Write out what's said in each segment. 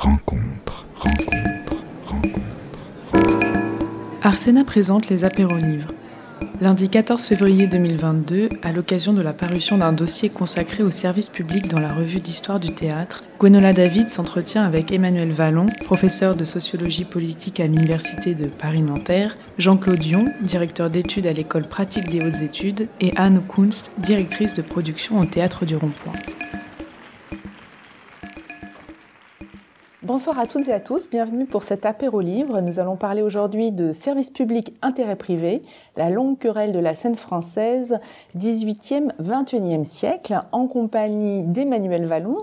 rencontre, rencontre, rencontre. Arsena présente les apérolivres. Lundi 14 février 2022, à l'occasion de la parution d'un dossier consacré au service public dans la revue d'histoire du théâtre, Gwenola David s'entretient avec Emmanuel Vallon, professeur de sociologie politique à l'Université de Paris-Nanterre, Jean-Claude Dion, directeur d'études à l'école pratique des hautes études, et Anne Kunst, directrice de production au théâtre du Rond-Point. Bonsoir à toutes et à tous, bienvenue pour cet apéro livre. Nous allons parler aujourd'hui de service public intérêt privé, la longue querelle de la scène française 18e 21e siècle en compagnie d'Emmanuel Vallon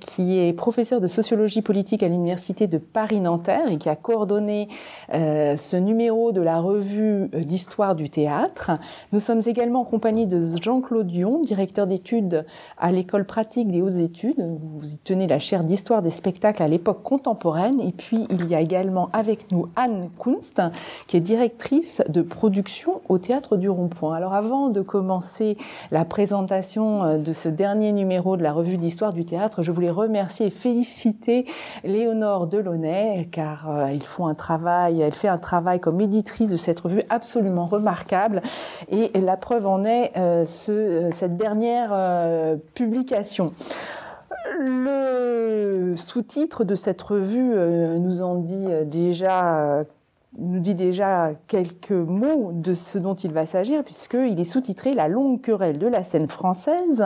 qui est professeur de sociologie politique à l'université de Paris-Nanterre et qui a coordonné euh, ce numéro de la revue d'histoire du théâtre. Nous sommes également en compagnie de Jean-Claude Dion, directeur d'études à l'école pratique des hautes études. Vous y tenez la chaire d'histoire des spectacles à l'époque contemporaine. Et puis, il y a également avec nous Anne Kunst, qui est directrice de production au Théâtre du Rond-Point. Alors, avant de commencer la présentation euh, de ce dernier numéro de la revue d'histoire du théâtre, je voulais remercier et féliciter Léonore Delaunay, car euh, un travail, elle fait un travail comme éditrice de cette revue absolument remarquable. Et la preuve en est euh, ce, cette dernière publication. Le sous-titre de cette revue euh, nous en dit euh, déjà nous dit déjà quelques mots de ce dont il va s'agir, puisqu'il est sous-titré La longue querelle de la scène française,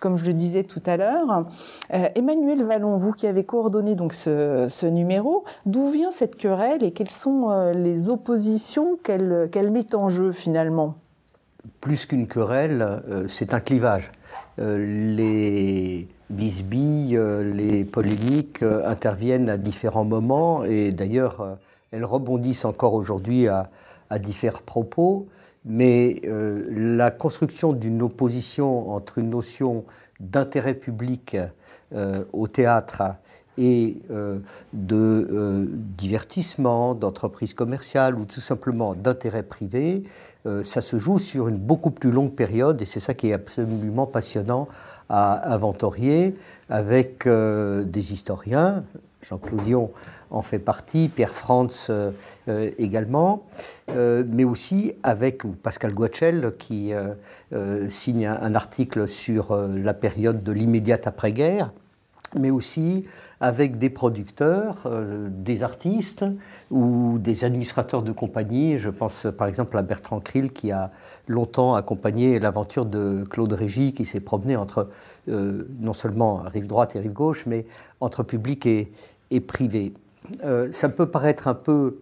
comme je le disais tout à l'heure. Euh, Emmanuel Vallon, vous qui avez coordonné donc ce, numéro, d'où vient cette querelle et quelles sont les oppositions qu'elle met en jeu finalement? Plus qu'une querelle, c'est un clivage. Les bisbilles, euh, les polémiques euh, interviennent à différents moments et d'ailleurs euh, elles rebondissent encore aujourd'hui à, différents propos. Mais la construction d'une opposition entre une notion d'intérêt public au théâtre et de divertissement, d'entreprise commerciale ou tout simplement d'intérêt privé, ça se joue sur une beaucoup plus longue période et c'est ça qui est absolument passionnant à inventorier avec euh, des historiens. Jean-Claude Dion en fait partie, Pierre Franz euh, euh, également, mais aussi avec Pascal Guachel qui signe un, article sur la période de l'immédiate après-guerre, mais aussi avec des producteurs, des artistes ou des administrateurs de compagnie. Je pense par exemple à Bertrand Krill qui a longtemps accompagné l'aventure de Claude Régis qui s'est promené entre euh, non seulement rive droite et rive gauche, mais entre public et, privé. Euh, ça peut paraître un peu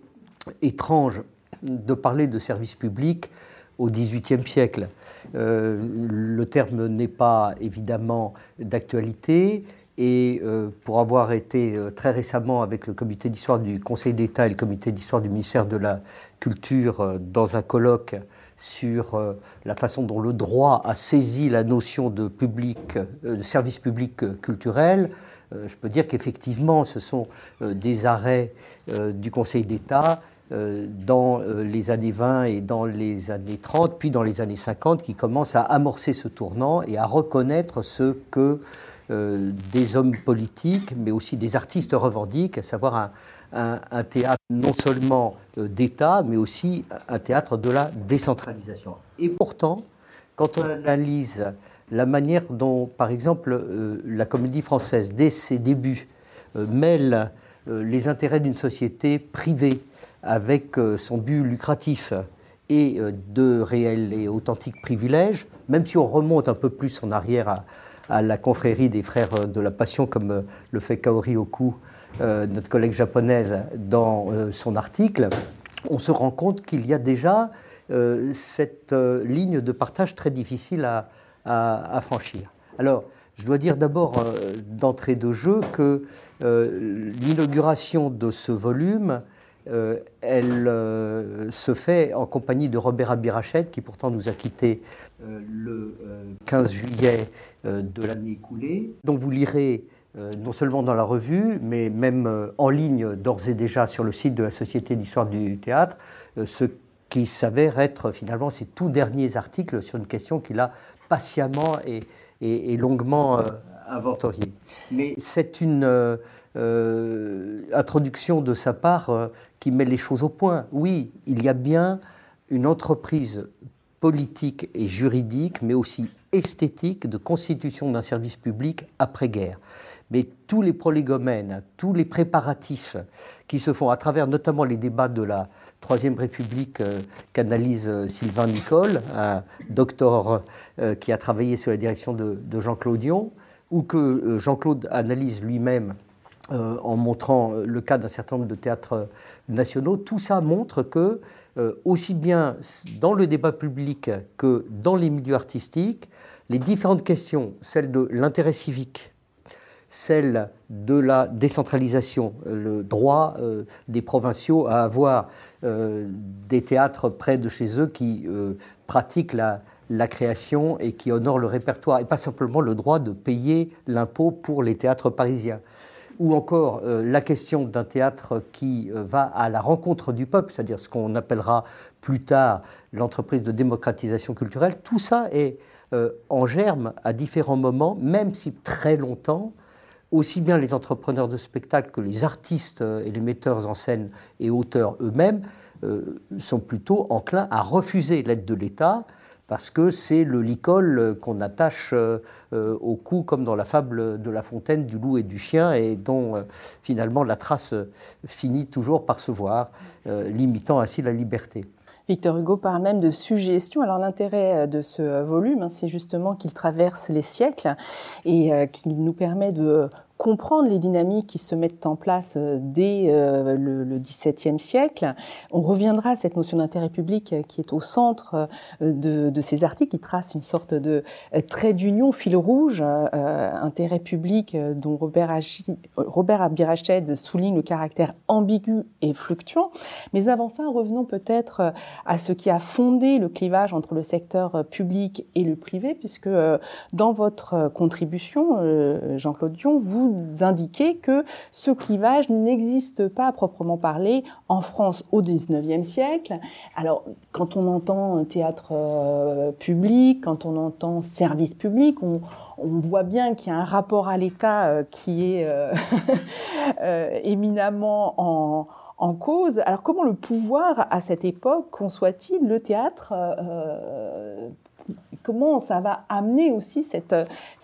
étrange de parler de service public au XVIIIe siècle. Euh, le terme n'est pas évidemment d'actualité. Et pour avoir été très récemment avec le comité d'histoire du Conseil d'État et le comité d'histoire du ministère de la Culture dans un colloque sur euh, la façon dont le droit a saisi la notion de, public, euh, de service public euh, culturel, je peux dire qu'effectivement, ce sont des arrêts du Conseil d'État dans les années 20 et dans les années 30, puis dans les années 50, qui commencent à amorcer ce tournant et à reconnaître ce que des hommes politiques, mais aussi des artistes revendiquent, à savoir un, théâtre non seulement euh, d'État, mais aussi un théâtre de la décentralisation. Et pourtant, quand on analyse la manière dont, par exemple, euh, la comédie française, dès ses débuts, euh, mêle les intérêts d'une société privée avec son but lucratif et de réels et authentiques privilèges, même si on remonte un peu plus en arrière à, à la confrérie des frères de la Passion, comme le fait Kaori Oku euh, notre collègue japonaise, dans euh, son article, on se rend compte qu'il y a déjà euh, cette ligne de partage très difficile à, franchir. Alors, je dois dire d'abord d'entrée de jeu que l'inauguration de ce volume, elle se fait en compagnie de Robert Abirachet, qui pourtant nous a quittés le 15 juillet de l'année écoulée. Donc vous lirez euh, non seulement dans la revue, mais même euh, en ligne d'ores et déjà sur le site de la Société d'histoire du théâtre, euh, ce qui s'avère être finalement ses tout derniers articles sur une question qu'il a patiemment et, longuement inventoriée. Mais c'est une euh, introduction de sa part euh, qui met les choses au point. Oui, il y a bien une entreprise politique et juridique, mais aussi esthétique de constitution d'un service public après-guerre. Mais tous les prolégomènes, tous les préparatifs qui se font à travers notamment les débats de la Troisième République euh, qu'analyse Sylvain Nicole, un docteur qui a travaillé sous la direction de, Jean-Claude Dion, ou que Jean-Claude analyse lui-même en montrant le cas d'un certain nombre de théâtres nationaux, tout ça montre que, aussi bien dans le débat public que dans les milieux artistiques, les différentes questions, celles de l'intérêt civique, celle de la décentralisation, le droit euh, des provinciaux à avoir euh, des théâtres près de chez eux qui euh, pratiquent la, création et qui honorent le répertoire, et pas simplement le droit de payer l'impôt pour les théâtres parisiens. Ou encore la question d'un théâtre qui va à la rencontre du peuple, c'est-à-dire ce qu'on appellera plus tard l'entreprise de démocratisation culturelle, tout ça est en germe à différents moments, même si très longtemps, aussi bien les entrepreneurs de spectacle que les artistes et les metteurs en scène et auteurs eux-mêmes euh, sont plutôt enclins à refuser l'aide de l'État parce que c'est le licol qu'on attache euh, au cou, comme dans la fable de La Fontaine du loup et du chien, et dont euh, finalement la trace finit toujours par se voir, limitant ainsi la liberté. Victor Hugo parle même de suggestion. Alors l'intérêt de ce volume, hein, c'est justement qu'il traverse les siècles et qu'il nous permet de comprendre les dynamiques qui se mettent en place euh, dès euh, le XVIIe siècle. On reviendra à cette notion d'intérêt public euh, qui est au centre de, ces articles, qui trace une sorte de trait d'union, fil rouge, intérêt public dont Robert, Robert Abirached souligne le caractère ambigu et fluctuant. Mais avant ça, revenons peut-être à ce qui a fondé le clivage entre le secteur public et le privé, puisque dans votre contribution, Jean-Claude Dion, vous vous indiquez que ce clivage n'existe pas à proprement parler en France au XIXe siècle. Alors, quand on entend théâtre euh, public, quand on entend service public, on, voit bien qu'il y a un rapport à l'État euh, qui est euh, éminemment en, en, cause. Alors comment le pouvoir, à cette époque, conçoit-il le théâtre comment ça va amener aussi cette,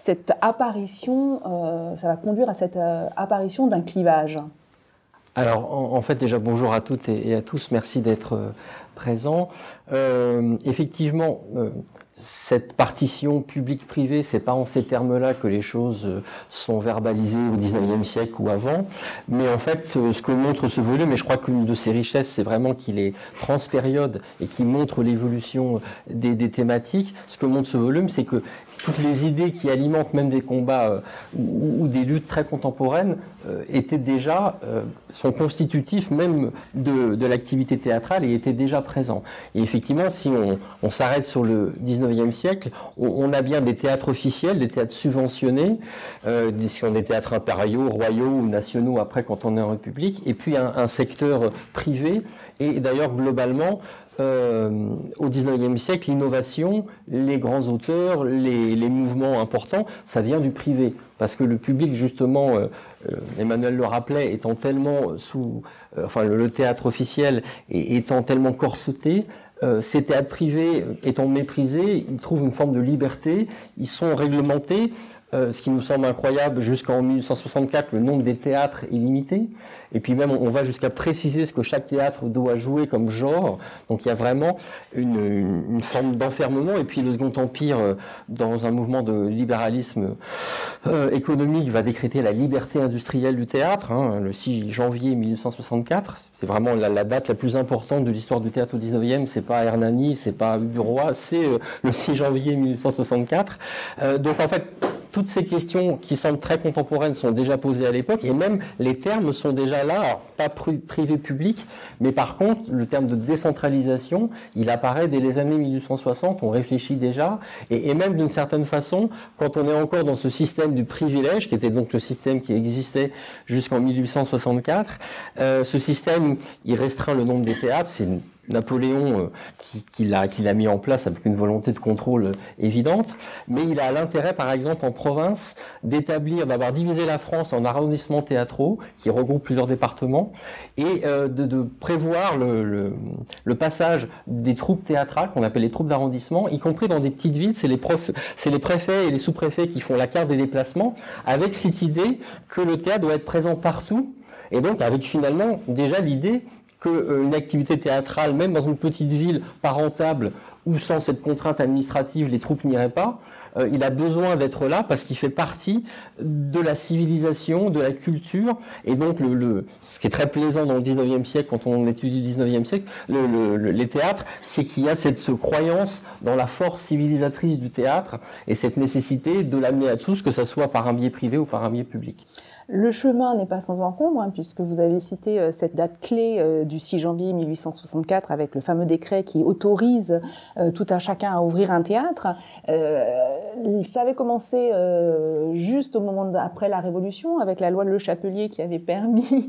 cette apparition, euh, ça va conduire à cette euh, apparition d'un clivage? Alors, en, fait, déjà, bonjour à toutes et, à tous, merci d'être euh, effectivement, cette partition publique-privée, c'est pas en ces termes-là que les choses sont verbalisées au XIXe siècle ou avant, mais en fait, ce que montre ce volume, et je crois qu'une de ses richesses, c'est vraiment qu'il est transpériode et qui montre l'évolution des, thématiques. Ce que montre ce volume, c'est que toutes les idées qui alimentent même des combats euh, ou, des luttes très contemporaines euh, étaient déjà, euh, sont constitutifs même de, l'activité théâtrale et étaient déjà présents. Et effectivement, si on, s'arrête sur le 19e siècle, on, a bien des théâtres officiels, des théâtres subventionnés, des, théâtres impériaux, royaux ou nationaux après quand on est en République, et puis un secteur privé. Et d'ailleurs, globalement, euh, au 19e siècle, l'innovation, les grands auteurs, les, mouvements importants, ça vient du privé. Parce que le public, justement, euh, euh, Emmanuel le rappelait, étant tellement sous. enfin, le, théâtre officiel étant tellement corseté, ces théâtres privés étant méprisés, ils trouvent une forme de liberté, ils sont réglementés. Ce qui nous semble incroyable, jusqu'en 1864, le nombre des théâtres est limité. Et puis même, on va jusqu'à préciser ce que chaque théâtre doit jouer comme genre. Donc il y a vraiment une, forme d'enfermement. Et puis le Second Empire, euh, dans un mouvement de libéralisme euh, économique, va décréter la liberté industrielle du théâtre, hein, le 6 janvier 1864. C'est vraiment la, date la plus importante de l'histoire du théâtre au 19e. C'est pas Hernani, c'est pas Bureau, c'est euh, le 6 janvier 1864. donc en fait, toutes ces questions qui semblent très contemporaines sont déjà posées à l'époque et même les termes sont déjà là, pas privé-public, mais par contre, le terme de décentralisation, il apparaît dès les années 1860, on réfléchit déjà, et, même d'une certaine façon, quand on est encore dans ce système du privilège, qui était donc le système qui existait jusqu'en 1864, euh, ce système, il restreint le nombre des théâtres, c'est Napoléon qui, qui l'a mis en place avec une volonté de contrôle évidente, mais il a l'intérêt, par exemple, en province, d'établir, d'avoir divisé la France en arrondissements théâtraux qui regroupent plusieurs départements et de, de, prévoir le, passage des troupes théâtrales qu'on appelle les troupes d'arrondissement, y compris dans des petites villes. C'est les, les préfets et les sous-préfets qui font la carte des déplacements, avec cette idée que le théâtre doit être présent partout et donc avec finalement déjà l'idée qu'une euh, activité théâtrale, même dans une petite ville pas rentable ou sans cette contrainte administrative, les troupes n'iraient pas, euh, il a besoin d'être là parce qu'il fait partie de la civilisation, de la culture. Et donc, le, ce qui est très plaisant dans le 19e siècle, quand on étudie le 19e siècle, les théâtres, c'est qu'il y a cette croyance dans la force civilisatrice du théâtre et cette nécessité de l'amener à tous, que ce soit par un biais privé ou par un biais public. Le chemin n'est pas sans encombre, hein, puisque vous avez cité euh, cette date clé euh, du 6 janvier 1864 avec le fameux décret qui autorise euh, tout un chacun à ouvrir un théâtre. ça avait commencé juste au moment après la Révolution, avec la loi de Le Chapelier qui avait permis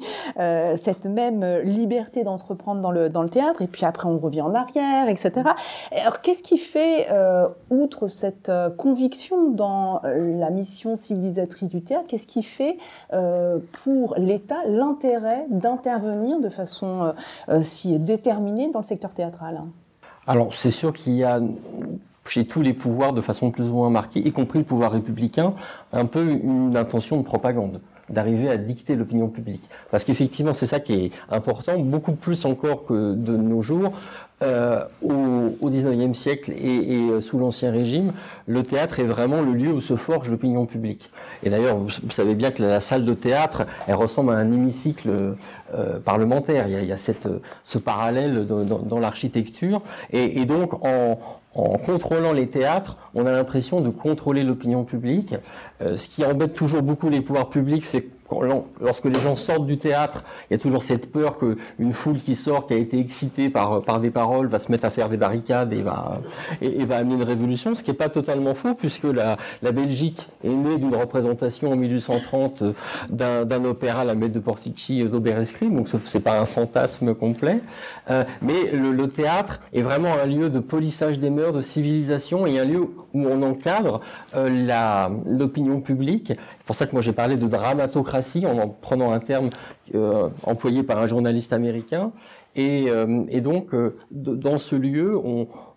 cette même liberté d'entreprendre dans le, dans le théâtre, et puis après on revient en arrière, etc. Alors qu'est-ce qui fait, outre cette conviction dans la mission civilisatrice du théâtre, qu'est-ce qui fait pour l'État l'intérêt d'intervenir de façon euh, euh, si déterminée dans le secteur théâtral. Alors c'est sûr qu'il y a chez tous les pouvoirs de façon plus ou moins marquée, y compris le pouvoir républicain, un peu une intention de propagande d'arriver à dicter l'opinion publique. Parce qu'effectivement, c'est ça qui est important, beaucoup plus encore que de nos jours. Euh, au, XIXe siècle et, et sous l'Ancien Régime, le théâtre est vraiment le lieu où se forge l'opinion publique. Et d'ailleurs, vous, savez bien que la, salle de théâtre, elle ressemble à un hémicycle euh, parlementaire. Il y a, il y a cette, ce parallèle dans, dans, dans l'architecture. Et, et, donc, en, en contrôlant les théâtres, on a l'impression de contrôler l'opinion publique. Euh, ce qui embête toujours beaucoup les pouvoirs publics, c'est lorsque les gens sortent du théâtre, il y a toujours cette peur qu'une foule qui sort, qui a été excitée par, par des paroles, va se mettre à faire des barricades et va, et, va amener une révolution, ce qui n'est pas totalement faux, puisque la, la Belgique est née d'une représentation en 1830 d'un opéra, La Messe de Portici d'Oberescrit, donc ce n'est pas un fantasme complet. Euh, mais le, le, théâtre est vraiment un lieu de polissage des mœurs, de civilisation, et un lieu où on encadre euh, l'opinion publique. C'est pour ça que moi j'ai parlé de dramatocratie en prenant un terme euh, employé par un journaliste américain. Et, euh, donc, euh, dans ce lieu,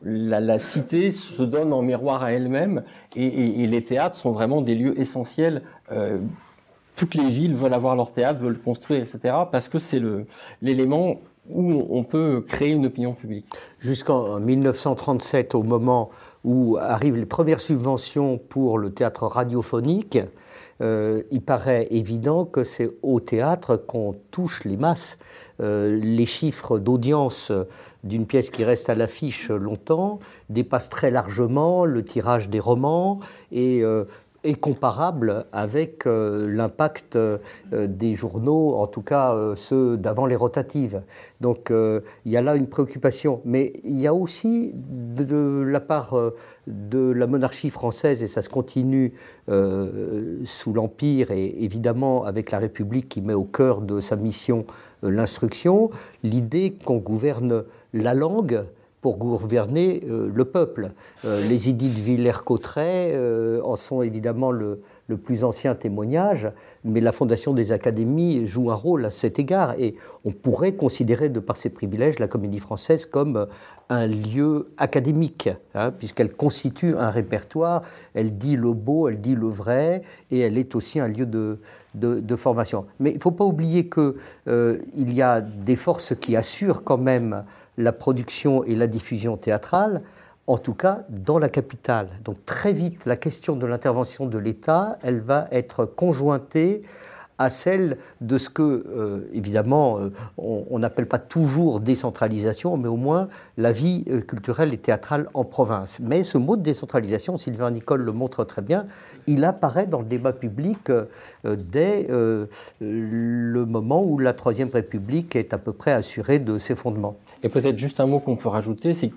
la, cité se donne en miroir à elle-même, et, les théâtres sont vraiment des lieux essentiels. toutes les villes veulent avoir leur théâtre, veulent construire, etc., parce que c'est l'élément où on peut créer une opinion publique. Jusqu'en 1937, au moment où arrivent les premières subventions pour le théâtre radiophonique, euh, il paraît évident que c'est au théâtre qu'on touche les masses. Euh, les chiffres d'audience d'une pièce qui reste à l'affiche longtemps dépassent très largement le tirage des romans et euh, est comparable avec euh, l'impact euh, des journaux, en tout cas euh, ceux d'avant les rotatives. Donc il y a là une préoccupation. Mais il y a aussi de, la part de la monarchie française, et ça se continue sous l'Empire et évidemment avec la République qui met au cœur de sa mission l'instruction, l'idée qu'on gouverne la langue pour gouverner euh, le peuple. Euh, les idées de Villers-Cotterêts euh, en sont évidemment le, plus ancien témoignage, mais la fondation des académies joue un rôle à cet égard. Et on pourrait considérer, de par ses privilèges, la comédie française comme un lieu académique, hein, puisqu'elle constitue un répertoire, elle dit le beau, elle dit le vrai, et elle est aussi un lieu de, formation. Mais il ne faut pas oublier qu'il il y a des forces qui assurent quand même la production et la diffusion théâtrale, en tout cas dans la capitale. Donc très vite, la question de l'intervention de l'État, elle va être conjointée à celle de ce que, euh, évidemment, euh, on n'appelle pas toujours décentralisation, mais au moins la vie euh, culturelle et théâtrale en province. Mais ce mot de décentralisation, Sylvain Nicole le montre très bien, il apparaît dans le débat public dès le moment où la Troisième République est à peu près assurée de ses fondements. Et peut-être juste un mot qu'on peut rajouter, c'est que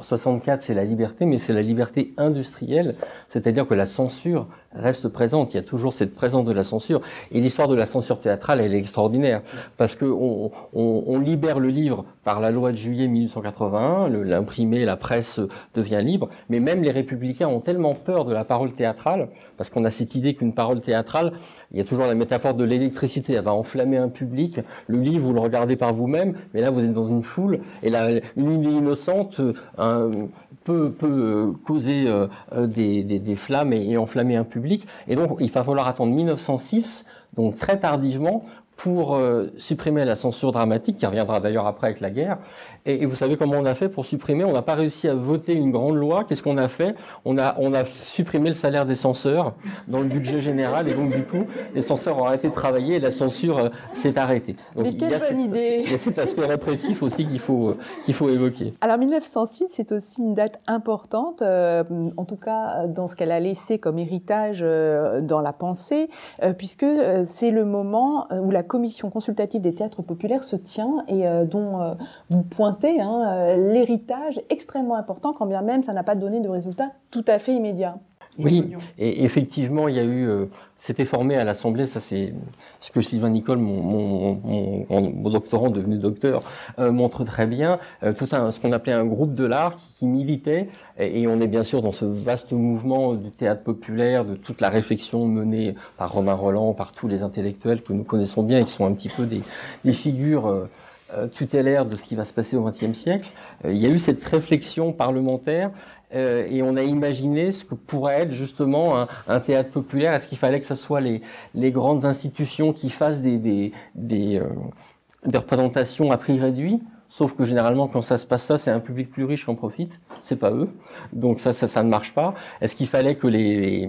64 c'est la liberté, mais c'est la liberté industrielle, c'est-à-dire que la censure reste présente. Il y a toujours cette présence de la censure. Et l'histoire de la censure théâtrale, elle est extraordinaire. Parce que on, on, on libère le livre par la loi de juillet 1881, l'imprimé, la presse devient libre. Mais même les républicains ont tellement peur de la parole théâtrale, parce qu'on a cette idée qu'une parole théâtrale, il y a toujours la métaphore de l'électricité, elle va enflammer un public. Le livre, vous le regardez par vous-même, mais là, vous êtes dans une foule. Et là, une idée innocente, un, peut, peut causer euh, des, des, des, flammes et, enflammer un public. Et donc, il va falloir attendre 1906, donc très tardivement, pour euh, supprimer la censure dramatique, qui reviendra d'ailleurs après avec la guerre. Et, et, vous savez comment on a fait pour supprimer? On n'a pas réussi à voter une grande loi. Qu'est-ce qu'on a fait? On a, on a supprimé le salaire des censeurs dans le budget général. Et donc, du coup, les censeurs ont arrêté de travailler et la censure euh, s'est arrêtée. Donc, Mais quelle bonne cette, idée Il y a cet aspect répressif aussi qu'il faut, euh, qu'il faut évoquer. Alors 1906, c'est aussi une date importante, euh, en tout cas dans ce qu'elle a laissé comme héritage dans la pensée, puisque c'est le moment où la commission consultative des théâtres populaires se tient et dont vous pointez hein, l'héritage extrêmement important, quand bien même ça n'a pas donné de résultat tout à fait immédiat. Oui, et effectivement, il y a eu, euh, c'était formé à l'Assemblée, ça c'est ce que Sylvain Nicole, mon, mon, mon, mon doctorant devenu docteur, euh, montre très bien, euh, tout un, ce qu'on appelait un groupe de l'art qui, qui militait, et, et, on est bien sûr dans ce vaste mouvement du théâtre populaire, de toute la réflexion menée par Romain Roland, par tous les intellectuels que nous connaissons bien et qui sont un petit peu des, des figures euh, tutélaire de ce qui va se passer au XXe siècle. Euh, il y a eu cette réflexion parlementaire euh, et on a imaginé ce que pourrait être justement un, un théâtre populaire. Est-ce qu'il fallait que ce soit les, les, grandes institutions qui fassent des, des, des, euh, des, représentations à prix réduit? Sauf que généralement, quand ça se passe ça, c'est un public plus riche qui en profite. C'est pas eux. Donc ça, ça, ça ne marche pas. Est-ce qu'il fallait que les,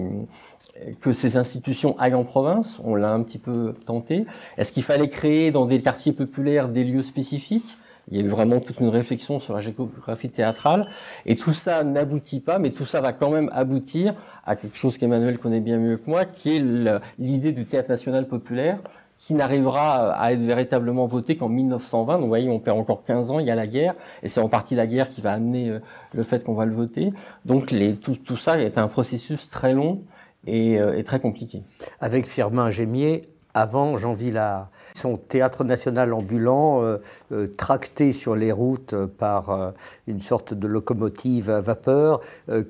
que ces institutions aillent en province, on l'a un petit peu tenté. Est-ce qu'il fallait créer dans des quartiers populaires des lieux spécifiques? Il y a eu vraiment toute une réflexion sur la géographie théâtrale, et tout ça n'aboutit pas, mais tout ça va quand même aboutir à quelque chose qu'Emmanuel connaît bien mieux que moi, qui est l'idée du théâtre national populaire, qui n'arrivera à être véritablement voté qu'en 1920. Donc vous voyez, on perd encore 15 ans, il y a la guerre, et c'est en partie la guerre qui va amener le fait qu'on va le voter. Donc les, tout, tout ça est un processus très long, et, euh, et, très compliqué. Avec Firmin Gémier, avant Jean Villard. Son théâtre national ambulant, euh, euh, tracté sur les routes par une sorte de locomotive à vapeur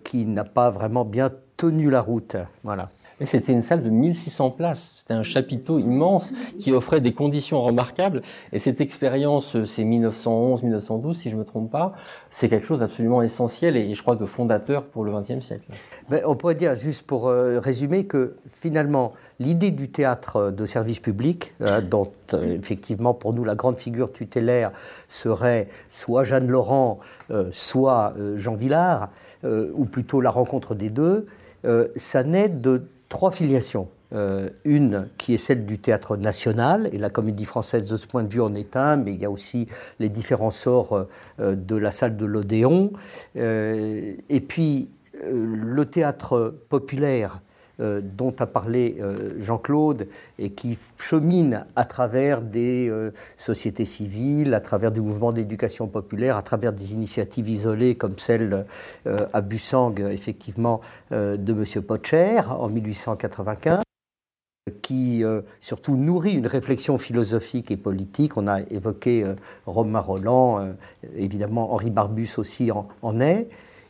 qui n'a pas vraiment bien tenu la route. Voilà. C'était une salle de 1600 places. C'était un chapiteau immense qui offrait des conditions remarquables. Et cette expérience, c'est 1911-1912, si je me trompe pas, c'est quelque chose d'absolument essentiel et je crois de fondateur pour le XXe siècle. Ben, on pourrait dire, juste pour euh, résumer, que finalement, l'idée du théâtre de service public, euh, dont euh, effectivement pour nous la grande figure tutélaire serait soit Jeanne Laurent, euh, soit Jean Villard, ou plutôt la rencontre des deux, ça naît de trois filiations. Euh, une qui est celle du théâtre national, et la comédie française de ce point de vue en est un, mais il y a aussi les différents sorts euh, de la salle de l'Odéon. Euh, et puis le théâtre populaire dont a parlé Jean-Claude et qui chemine à travers des sociétés civiles, à travers des mouvements d'éducation populaire, à travers des initiatives isolées comme celle à Bussang, effectivement, de M. Potcher en 1895 qui euh, surtout nourrit une réflexion philosophique et politique. On a évoqué euh, Romain Roland, euh, évidemment Henri Barbus aussi en, en, est.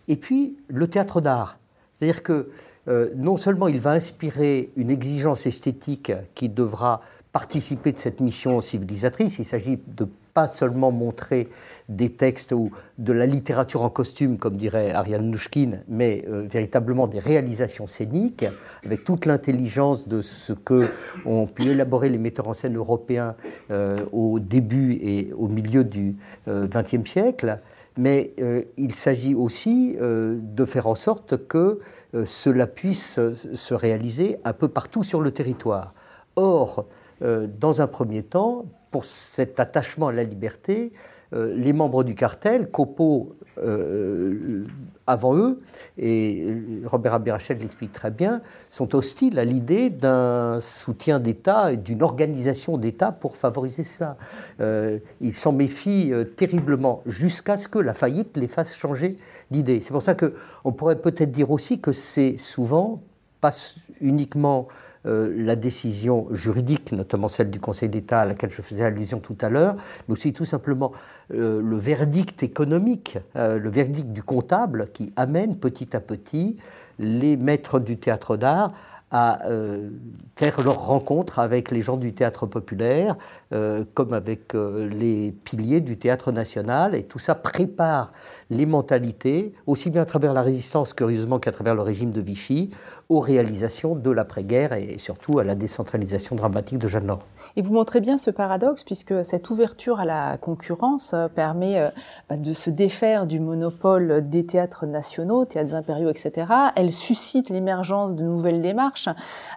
Et puis le théâtre d'art. C'est-à-dire que non seulement il va inspirer une exigence esthétique qui devra participer de cette mission civilisatrice, il s'agit de pas seulement montrer des textes ou de la littérature en costume, comme dirait Ariane Nouchkine, mais euh, véritablement des réalisations scéniques, avec toute l'intelligence de ce que ont pu élaborer les metteurs en scène européens euh, au début et au milieu du XXe euh, siècle. Mais euh, il s'agit aussi euh, de faire en sorte que euh, cela puisse se réaliser un peu partout sur le territoire. Or, dans un premier temps, pour cet attachement à la liberté, euh, les membres du cartel, Copo euh, avant eux, et Robert Abirachel l'explique très bien, sont hostiles à l'idée d'un soutien d'État et d'une organisation d'État pour favoriser cela. Euh, ils s'en méfient euh, terriblement jusqu'à ce que la faillite les fasse changer d'idée. C'est pour ça qu'on pourrait peut-être dire aussi que c'est souvent pas uniquement euh, la décision juridique, notamment celle du Conseil d'État à laquelle je faisais allusion tout à l'heure, mais aussi tout simplement euh, le verdict économique, euh, le verdict du comptable qui amène petit à petit les maîtres du théâtre d'art à euh, faire leur rencontre avec les gens du théâtre populaire, euh, comme avec euh, les piliers du théâtre national. Et tout ça prépare les mentalités, aussi bien à travers la résistance, curieusement, qu'à travers le régime de Vichy, aux réalisations de l'après-guerre et surtout à la décentralisation dramatique de Jeanne Laurent. Et vous montrez bien ce paradoxe, puisque cette ouverture à la concurrence permet bah, de se défaire du monopole des théâtres nationaux, théâtres impériaux, etc. Elle suscite l'émergence de nouvelles démarches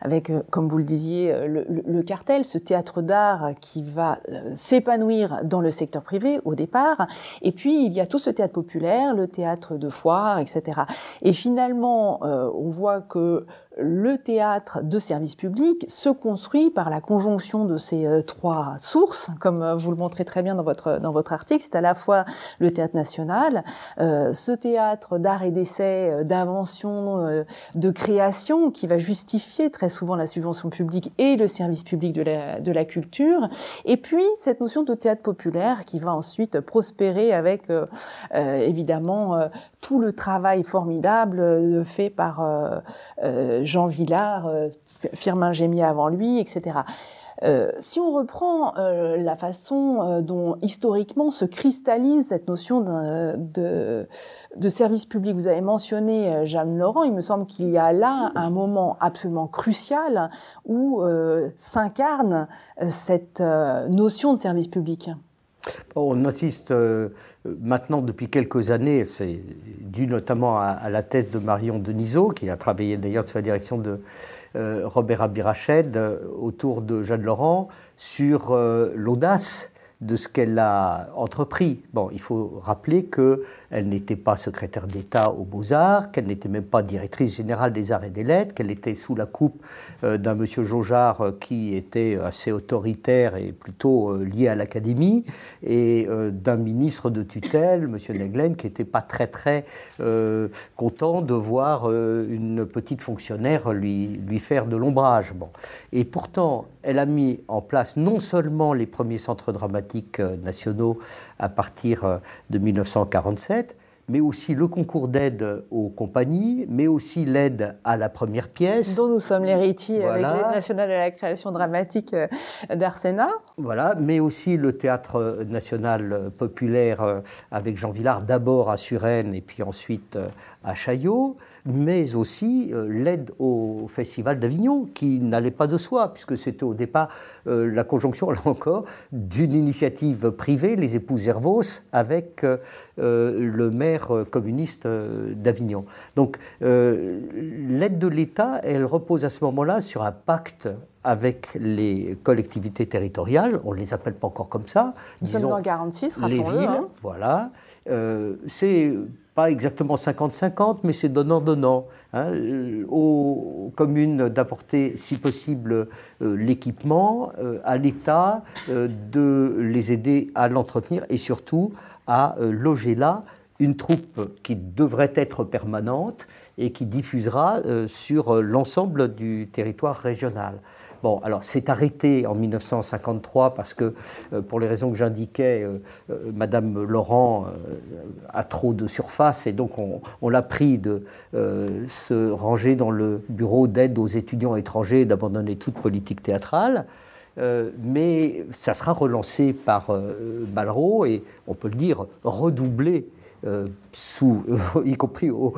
avec, euh, comme vous le disiez, euh, le, cartel, ce théâtre d'art qui va euh, s'épanouir dans le secteur privé au départ. Et puis, il y a tout ce théâtre populaire, le théâtre de foire, etc. Et finalement, on voit que le théâtre de service public se construit par la conjonction de ces euh, trois sources, comme euh, vous le montrez très bien dans votre, dans votre article. C'est à la fois le théâtre national, euh, ce théâtre d'art et d'essai, d'invention, de création, qui va justifier très souvent la subvention publique et le service public de la, de la culture, et puis cette notion de théâtre populaire qui va ensuite prospérer avec évidemment tout le travail formidable fait par Jean Villard, euh, Firmin Gémier avant lui, etc. Euh, si on reprend euh, la façon dont historiquement se cristallise cette notion de, service public, vous avez mentionné Jeanne Laurent, il me semble qu'il y a là un moment absolument crucial où s'incarne cette notion de service public. On assiste maintenant depuis quelques années, c'est dû notamment à, la thèse de Marion Denisot, qui a travaillé d'ailleurs sous la direction de euh, Robert Abirached euh, autour de Jeanne Laurent, sur euh, l'audace de ce qu'elle a entrepris. Bon, il faut rappeler que elle n'était pas secrétaire d'État aux Beaux-Arts, qu'elle n'était même pas directrice générale des Arts et des Lettres, qu'elle était sous la coupe euh, d'un monsieur Jaujard euh, qui était assez autoritaire et plutôt euh, lié à l'Académie, et d'un ministre de tutelle, monsieur Neglen, qui n'était pas très très content de voir une petite fonctionnaire lui, lui faire de l'ombrage. Bon. Et pourtant, elle a mis en place non seulement les premiers centres dramatiques nationaux à partir de 1947, mais aussi le concours d'aide aux compagnies, mais aussi l'aide à la première pièce. Dont nous sommes l'héritier avec l'aide nationale à la création dramatique euh, d'Arsena. Voilà, mais aussi le théâtre national populaire euh, avec Jean Villard, d'abord à Suresnes et puis ensuite euh, à Chaillot mais aussi euh, l'aide au Festival d'Avignon, qui n'allait pas de soi, puisque c'était au départ euh, la conjonction, là encore, d'une initiative privée, les épouses Hervos, avec euh, le maire communiste d'Avignon. Donc l'aide de l'État, elle repose à ce moment-là sur un pacte avec les collectivités territoriales, on ne les appelle pas encore comme ça. Nous sommes en 46, Les villes, hein. voilà. C'est pas exactement 50-50, mais c'est donnant-donnant. Hein, euh, aux communes d'apporter, si possible, euh, l'équipement, euh, à l'État de les aider à l'entretenir et surtout à loger là une troupe qui devrait être permanente et qui diffusera sur l'ensemble du territoire régional. Alors c'est arrêté en 1953 parce que, euh, pour les raisons que j'indiquais, euh, euh, Madame Laurent a trop de surface et donc on, l'a pris de se ranger dans le bureau d'aide aux étudiants étrangers et d'abandonner toute politique théâtrale. mais ça sera relancé par Malraux et on peut le dire redoublé euh, sous, y compris au,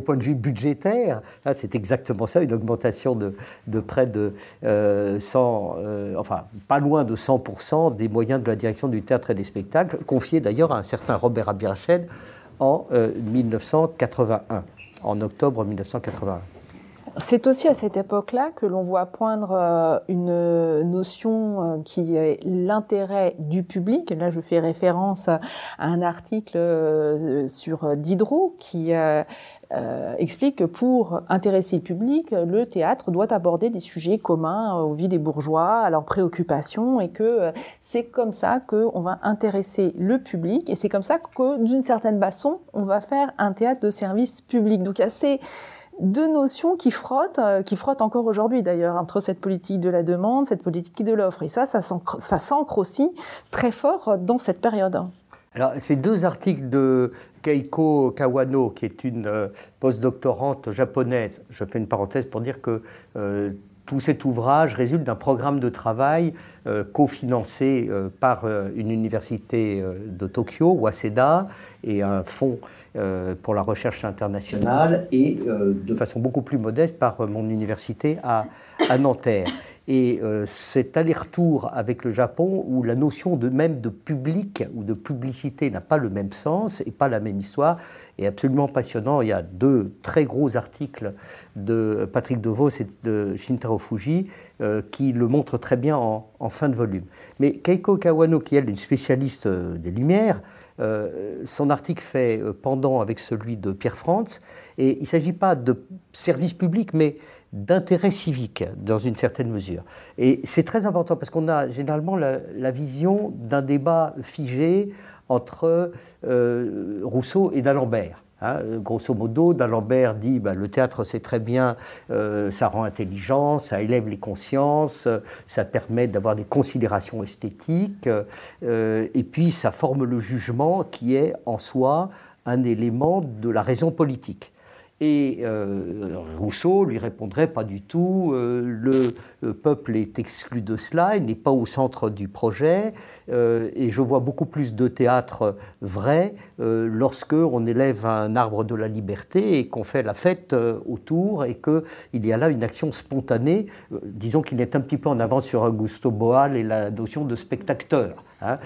point de vue budgétaire. C'est exactement ça, une augmentation de, près de 100, euh, euh, enfin pas loin de 100% des moyens de la direction du théâtre et des spectacles, confiés d'ailleurs à un certain Robert Abirached en 1981, en octobre 1981. C'est aussi à cette époque-là que l'on voit poindre euh, une notion euh, qui est l'intérêt du public. Là, je fais référence à un article euh, sur Diderot qui explique que pour intéresser le public, le théâtre doit aborder des sujets communs aux vies des bourgeois, à leurs préoccupations, et que c'est comme ça qu'on va intéresser le public, et c'est comme ça que, d'une certaine façon, on va faire un théâtre de service public. Donc, il y a deux notions qui frottent, euh, qui frottent encore aujourd'hui d'ailleurs, entre cette politique de la demande, cette politique de l'offre. Et ça, ça s'ancre aussi très fort dans cette période. Alors, ces deux articles de Keiko Kawano, qui est une euh, postdoctorante japonaise, je fais une parenthèse pour dire que euh, tout cet ouvrage résulte d'un programme de travail cofinancé par une université de Tokyo, Waseda, et un fonds pour la recherche internationale, et de façon beaucoup plus modeste par mon université à, Nanterre. Et euh, cet aller-retour avec le Japon, où la notion même de public ou de publicité n'a pas le même sens et pas la même histoire, est absolument passionnant. Il y a deux très gros articles de Patrick Devos et de Shintaro Fuji euh, qui le montrent très bien en, fin de volume. Mais Keiko Kawano, qui elle est une spécialiste euh, des Lumières, son article fait pendant avec celui de Pierre Frantz, et il ne s'agit pas de service public, mais d'intérêt civique dans une certaine mesure. Et c'est très important parce qu'on a généralement la, vision d'un débat figé entre euh, Rousseau et d'Alembert. Hein. grosso modo, d'Alembert dit bah, le théâtre c'est très bien, euh, ça rend intelligent, ça élève les consciences, ça permet d'avoir des considérations esthétiques, euh, et puis ça forme le jugement qui est en soi un élément de la raison politique. Et euh, Rousseau lui répondrait pas du tout, euh, le, peuple est exclu de cela, il n'est pas au centre du projet, euh, et je vois beaucoup plus de théâtre vrai lorsque on élève un arbre de la liberté et qu'on fait la fête autour et qu'il y a là une action spontanée, disons qu'il est un petit peu en avance sur Augusto Boal et la notion de spectateur. Hein.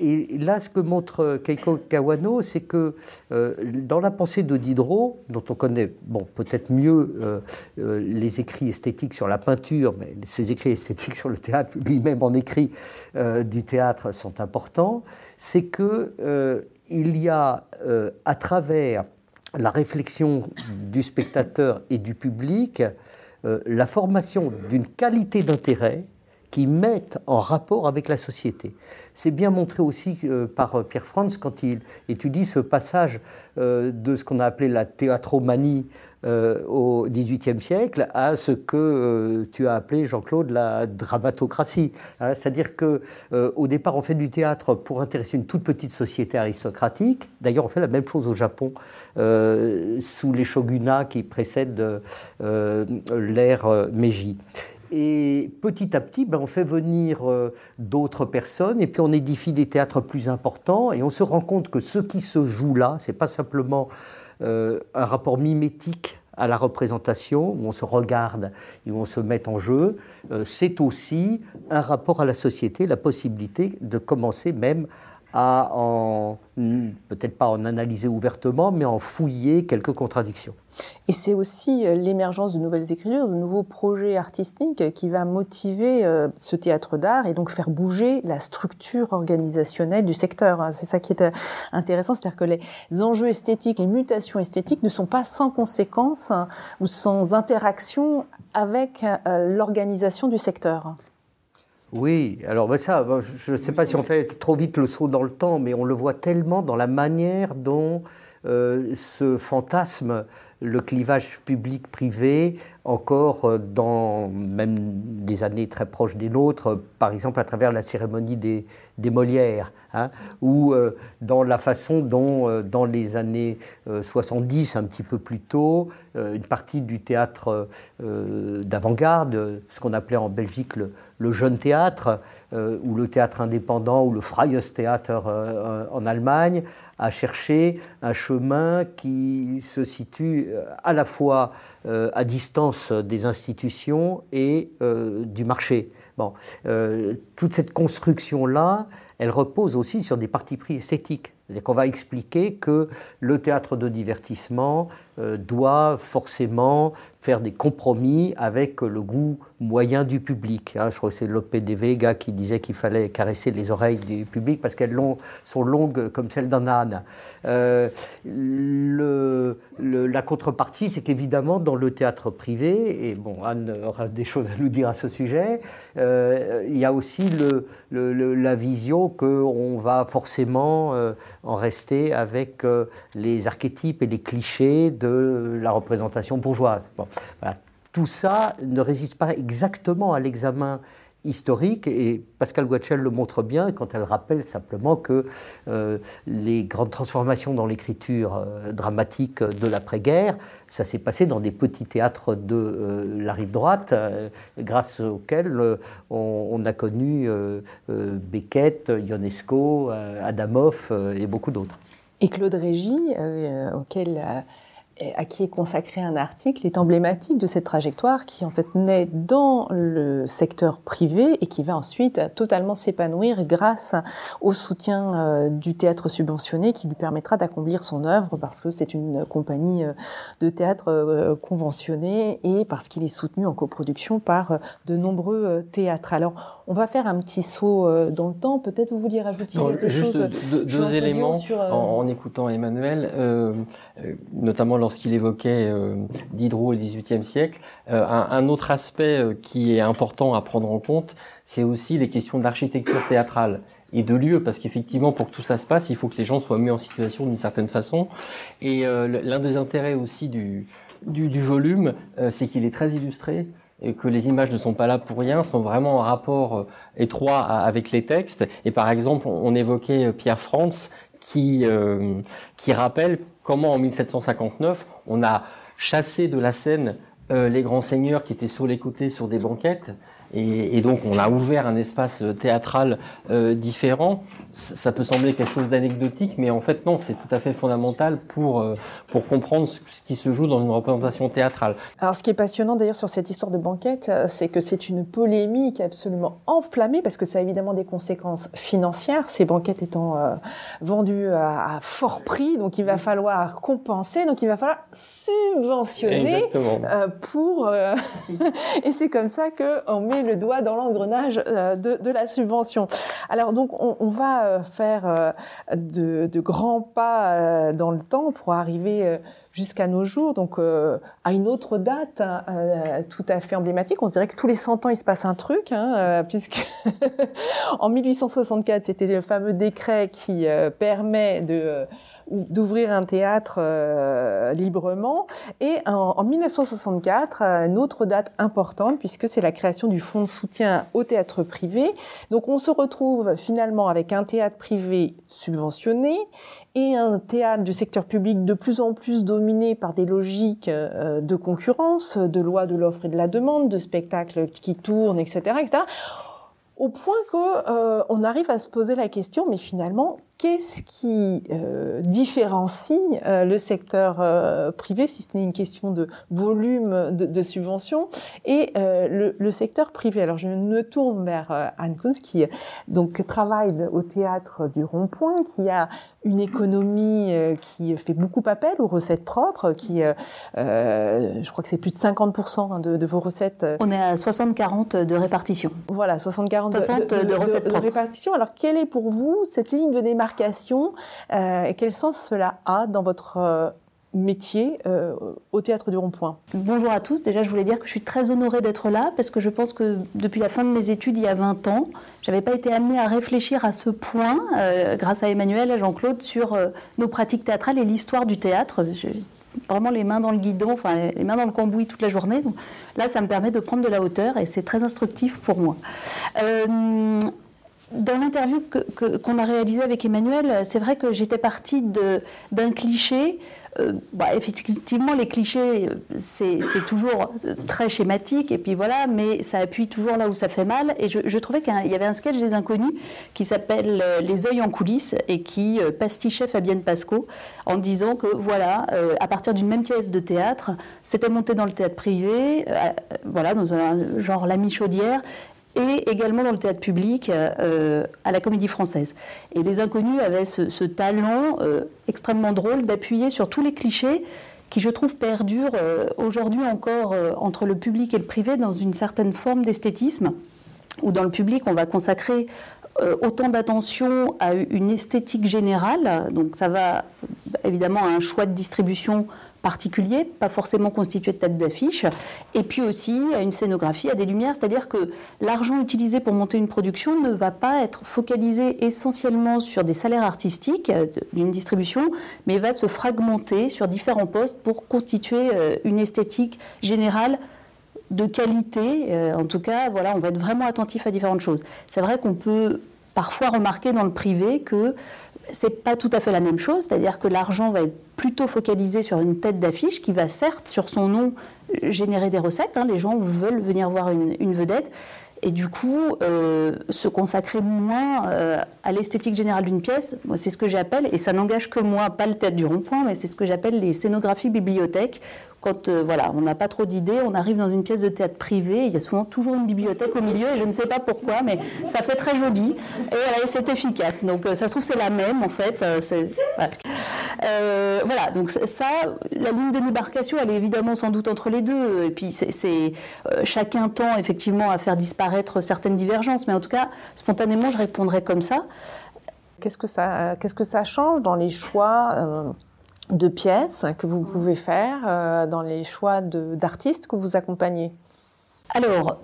Euh, et là, ce que montre Keiko Kawano, c'est que euh, dans la pensée de Diderot, dont on connaît bon, peut-être mieux euh, les écrits esthétiques sur la peinture, mais ses écrits esthétiques sur le théâtre, lui-même en écrit du théâtre, sont importants, c'est qu'il il y a à travers la réflexion du spectateur et du public la formation d'une qualité d'intérêt qui mettent en rapport avec la société. C'est bien montré aussi euh, par euh, Pierre Franz quand il étudie ce passage euh, de ce qu'on a appelé la théatromanie au XVIIIe siècle à ce que tu as appelé, Jean-Claude, la dramatocratie. Hein. C'est-à-dire que au départ, on fait du théâtre pour intéresser une toute petite société aristocratique. D'ailleurs, on fait la même chose au Japon sous les shogunats qui précèdent l'ère Meiji. Et petit à petit, ben, on fait venir euh, d'autres personnes. Et puis on édifie des théâtres plus importants. Et on se rend compte que ce qui se joue là, c'est pas simplement euh, un rapport mimétique à la représentation, où on se regarde et où on se met en jeu, euh, c'est aussi un rapport à la société, la possibilité de commencer même à en, peut-être pas en analyser ouvertement, mais en fouiller quelques contradictions. Et c'est aussi euh, l'émergence de nouvelles écritures, de nouveaux projets artistiques qui va motiver euh, ce théâtre d'art et donc faire bouger la structure organisationnelle du secteur. Hein. C'est ça qui est euh, intéressant, c'est-à-dire que les enjeux esthétiques, les mutations esthétiques ne sont pas sans conséquences hein, ou sans interaction avec l'organisation du secteur. Oui, alors ben ça, je ne sais pas si on fait trop vite le saut dans le temps, mais on le voit tellement dans la manière dont euh, ce fantasme, le clivage public-privé, encore euh, dans même des années très proches des nôtres, par exemple à travers la cérémonie des, des Molières, hein, ou euh, dans la façon dont, dans les années 70, un petit peu plus tôt, une partie du théâtre d'avant-garde, ce qu'on appelait en Belgique le, le jeune théâtre, ou le théâtre indépendant, ou le Freies Theater en Allemagne, à chercher un chemin qui se situe euh, à la fois euh, à distance des institutions et euh, du marché. Bon, toute cette construction-là, elle repose aussi sur des partis pris esthétiques. C'est-à-dire qu'on va expliquer que le théâtre de divertissement doit forcément faire des compromis avec le goût moyen du public. Hein. je crois que c'est Lope de Vega qui disait qu'il fallait caresser les oreilles du public parce qu'elles sont longues comme celles d'un âne. Euh, la contrepartie, c'est qu'évidemment, dans le théâtre privé, et bon, Anne aura des choses à nous dire à ce sujet, euh, il y a aussi la vision qu'on va forcément euh, en rester avec euh, les archétypes et les clichés de la représentation bourgeoise. Tout ça ne résiste pas exactement à l'examen historique et Pascal Guachel le montre bien quand elle rappelle simplement que euh, les grandes transformations dans l'écriture euh, dramatique de l'après-guerre, ça s'est passé dans des petits théâtres de euh, la rive droite, grâce auxquels on, on a connu Beckett, Ionesco, euh, et beaucoup d'autres. Et Claude Régis, auquel, à qui est consacré un article, est emblématique de cette trajectoire qui en fait naît dans le secteur privé et qui va ensuite totalement s'épanouir grâce au soutien euh, du théâtre subventionné qui lui permettra d'accomplir son œuvre parce que c'est une compagnie euh, de théâtre euh, conventionnée et parce qu'il est soutenu en coproduction par de nombreux théâtres. Alors, on va faire un petit saut dans le temps. Peut-être vous vouliez rajouter Non, quelque juste chose. deux, deux éléments sur, en, en écoutant Emmanuel, euh, notamment lorsqu'il évoquait euh, Diderot le XVIIIe siècle. Euh, un, autre aspect euh, qui est important à prendre en compte, c'est aussi les questions d'architecture théâtrale et de lieu, parce qu'effectivement, pour que tout ça se passe, il faut que les gens soient mis en situation d'une certaine façon. Et euh, l'un des intérêts aussi du, volume, c'est qu'il est très illustré et que les images ne sont pas là pour rien, sont vraiment en rapport étroit avec les textes. Et par exemple, on, évoquait Pierre France qui, qui rappelle comment en 1759, on a chassé de la scène euh, les grands seigneurs qui étaient sur les côtés sur des banquettes. Et, et donc on a ouvert un espace euh, théâtral euh, différent. Ça, peut sembler quelque chose d'anecdotique, mais en fait non, c'est tout à fait fondamental pour, euh, pour comprendre ce, ce qui se joue dans une représentation théâtrale. Alors, ce qui est passionnant d'ailleurs sur cette histoire de banquette, c'est que c'est une polémique absolument enflammée parce que ça a évidemment des conséquences financières, ces banquettes étant euh, vendues à, à fort prix, donc il va falloir compenser, donc il va falloir subventionner pour et c'est comme ça que on le doigt dans l'engrenage euh, de, la subvention. Alors donc on, va euh, faire euh, de, grands pas dans le temps pour arriver jusqu'à nos jours, donc à une autre date hein, tout à fait emblématique. On se dirait que tous les 100 ans il se passe un truc, hein, puisque en 1864 c'était le fameux décret qui permet de d'ouvrir un théâtre euh, librement. Et en, en 1964, euh, une autre date importante, puisque c'est la création du fonds de soutien au théâtre privé. Donc on se retrouve finalement avec un théâtre privé subventionné et un théâtre du secteur public de plus en plus dominé par des logiques euh, de concurrence, de loi de l'offre et de la demande, de spectacles qui tournent, etc., etc. Au point que euh, arrive à se poser la question, mais finalement, qu'est-ce qui euh, différencie euh, le secteur euh, privé, si ce n'est une question de volume de, de subventions, et le, le, secteur privé? Alors, je me tourne vers Anne Kunz, qui donc travaille au théâtre du Rond-Point, qui a une économie qui fait beaucoup appel aux recettes propres, qui, je crois que c'est plus de 50% hein, de, de, vos recettes. On est à 60-40 de répartition. Voilà, 60-40 60 de, de, de, recettes de, propres. répartition. Alors, quelle est pour vous cette ligne de démarcation euh, quel sens cela a dans votre euh, métier euh, au théâtre du Rond-Point? Bonjour à tous. Déjà, je voulais dire que je suis très honorée d'être là parce que je pense que depuis la fin de mes études, il y a 20 ans, j'avais pas été amenée à réfléchir à ce point, grâce à Emmanuel à Jean-Claude, sur nos pratiques théâtrales et l'histoire du théâtre. Je, vraiment les mains dans le guidon, enfin les mains dans le cambouis toute la journée. Là, ça me permet de prendre de la hauteur et c'est très instructif pour moi. Euh, dans l'interview qu'on a réalisée avec Emmanuel, c'est vrai que j'étais partie d'un cliché. Euh, bah, effectivement, les clichés, c'est toujours très schématique, et puis voilà, mais ça appuie toujours là où ça fait mal. Et je, trouvais qu'il y avait un sketch des inconnus qui s'appelle Les œils en coulisses et qui euh, pastichait Fabienne Pasco en disant que voilà, euh, à partir d'une même pièce de théâtre, c'était monté dans le théâtre privé, euh, voilà, dans un genre La Michaudière, et également dans le théâtre public euh, à la Comédie Française. Et les inconnus avaient ce, talent euh, extrêmement drôle d'appuyer sur tous les clichés qui, je trouve, perdurent euh, aujourd'hui encore euh, entre le public et le privé dans une certaine forme d'esthétisme, où dans le public, on va consacrer euh, autant d'attention à une esthétique générale, donc ça va évidemment à un choix de distribution particulier, pas forcément constitué de tête d'affiche, et puis aussi à une scénographie, à des lumières, c'est-à-dire que l'argent utilisé pour monter une production ne va pas être focalisé essentiellement sur des salaires artistiques euh, d'une distribution, mais va se fragmenter sur différents postes pour constituer euh, une esthétique générale de qualité. Euh, en tout cas, voilà, on va être vraiment attentif à différentes choses. C'est vrai qu'on peut parfois remarquer dans le privé que c'est pas tout à fait la même chose, c'est-à-dire que l'argent va être plutôt focalisé sur une tête d'affiche qui va certes, sur son nom, générer des recettes. Hein. les gens veulent venir voir une, vedette. Et du coup, euh, se consacrer moins euh, à l'esthétique générale d'une pièce, c'est ce que j'appelle, et ça n'engage que moi, pas le tête du rond-point, mais c'est ce que j'appelle les scénographies bibliothèques, quand euh, voilà, on n'a pas trop d'idées, on arrive dans une pièce de théâtre privée, il y a souvent toujours une bibliothèque au milieu, et je ne sais pas pourquoi, mais ça fait très joli, et c'est efficace. Donc euh, ça se trouve c'est la même en fait. Euh, voilà. donc ça, la ligne de débarcation, elle est évidemment sans doute entre les deux, et puis c'est chacun tend effectivement à faire disparaître certaines divergences, mais en tout cas, spontanément, je répondrais comme ça. Qu'est-ce que ça, qu'est-ce que ça change dans les choix de pièces que vous pouvez faire euh, dans les choix d'artistes que vous accompagnez alors,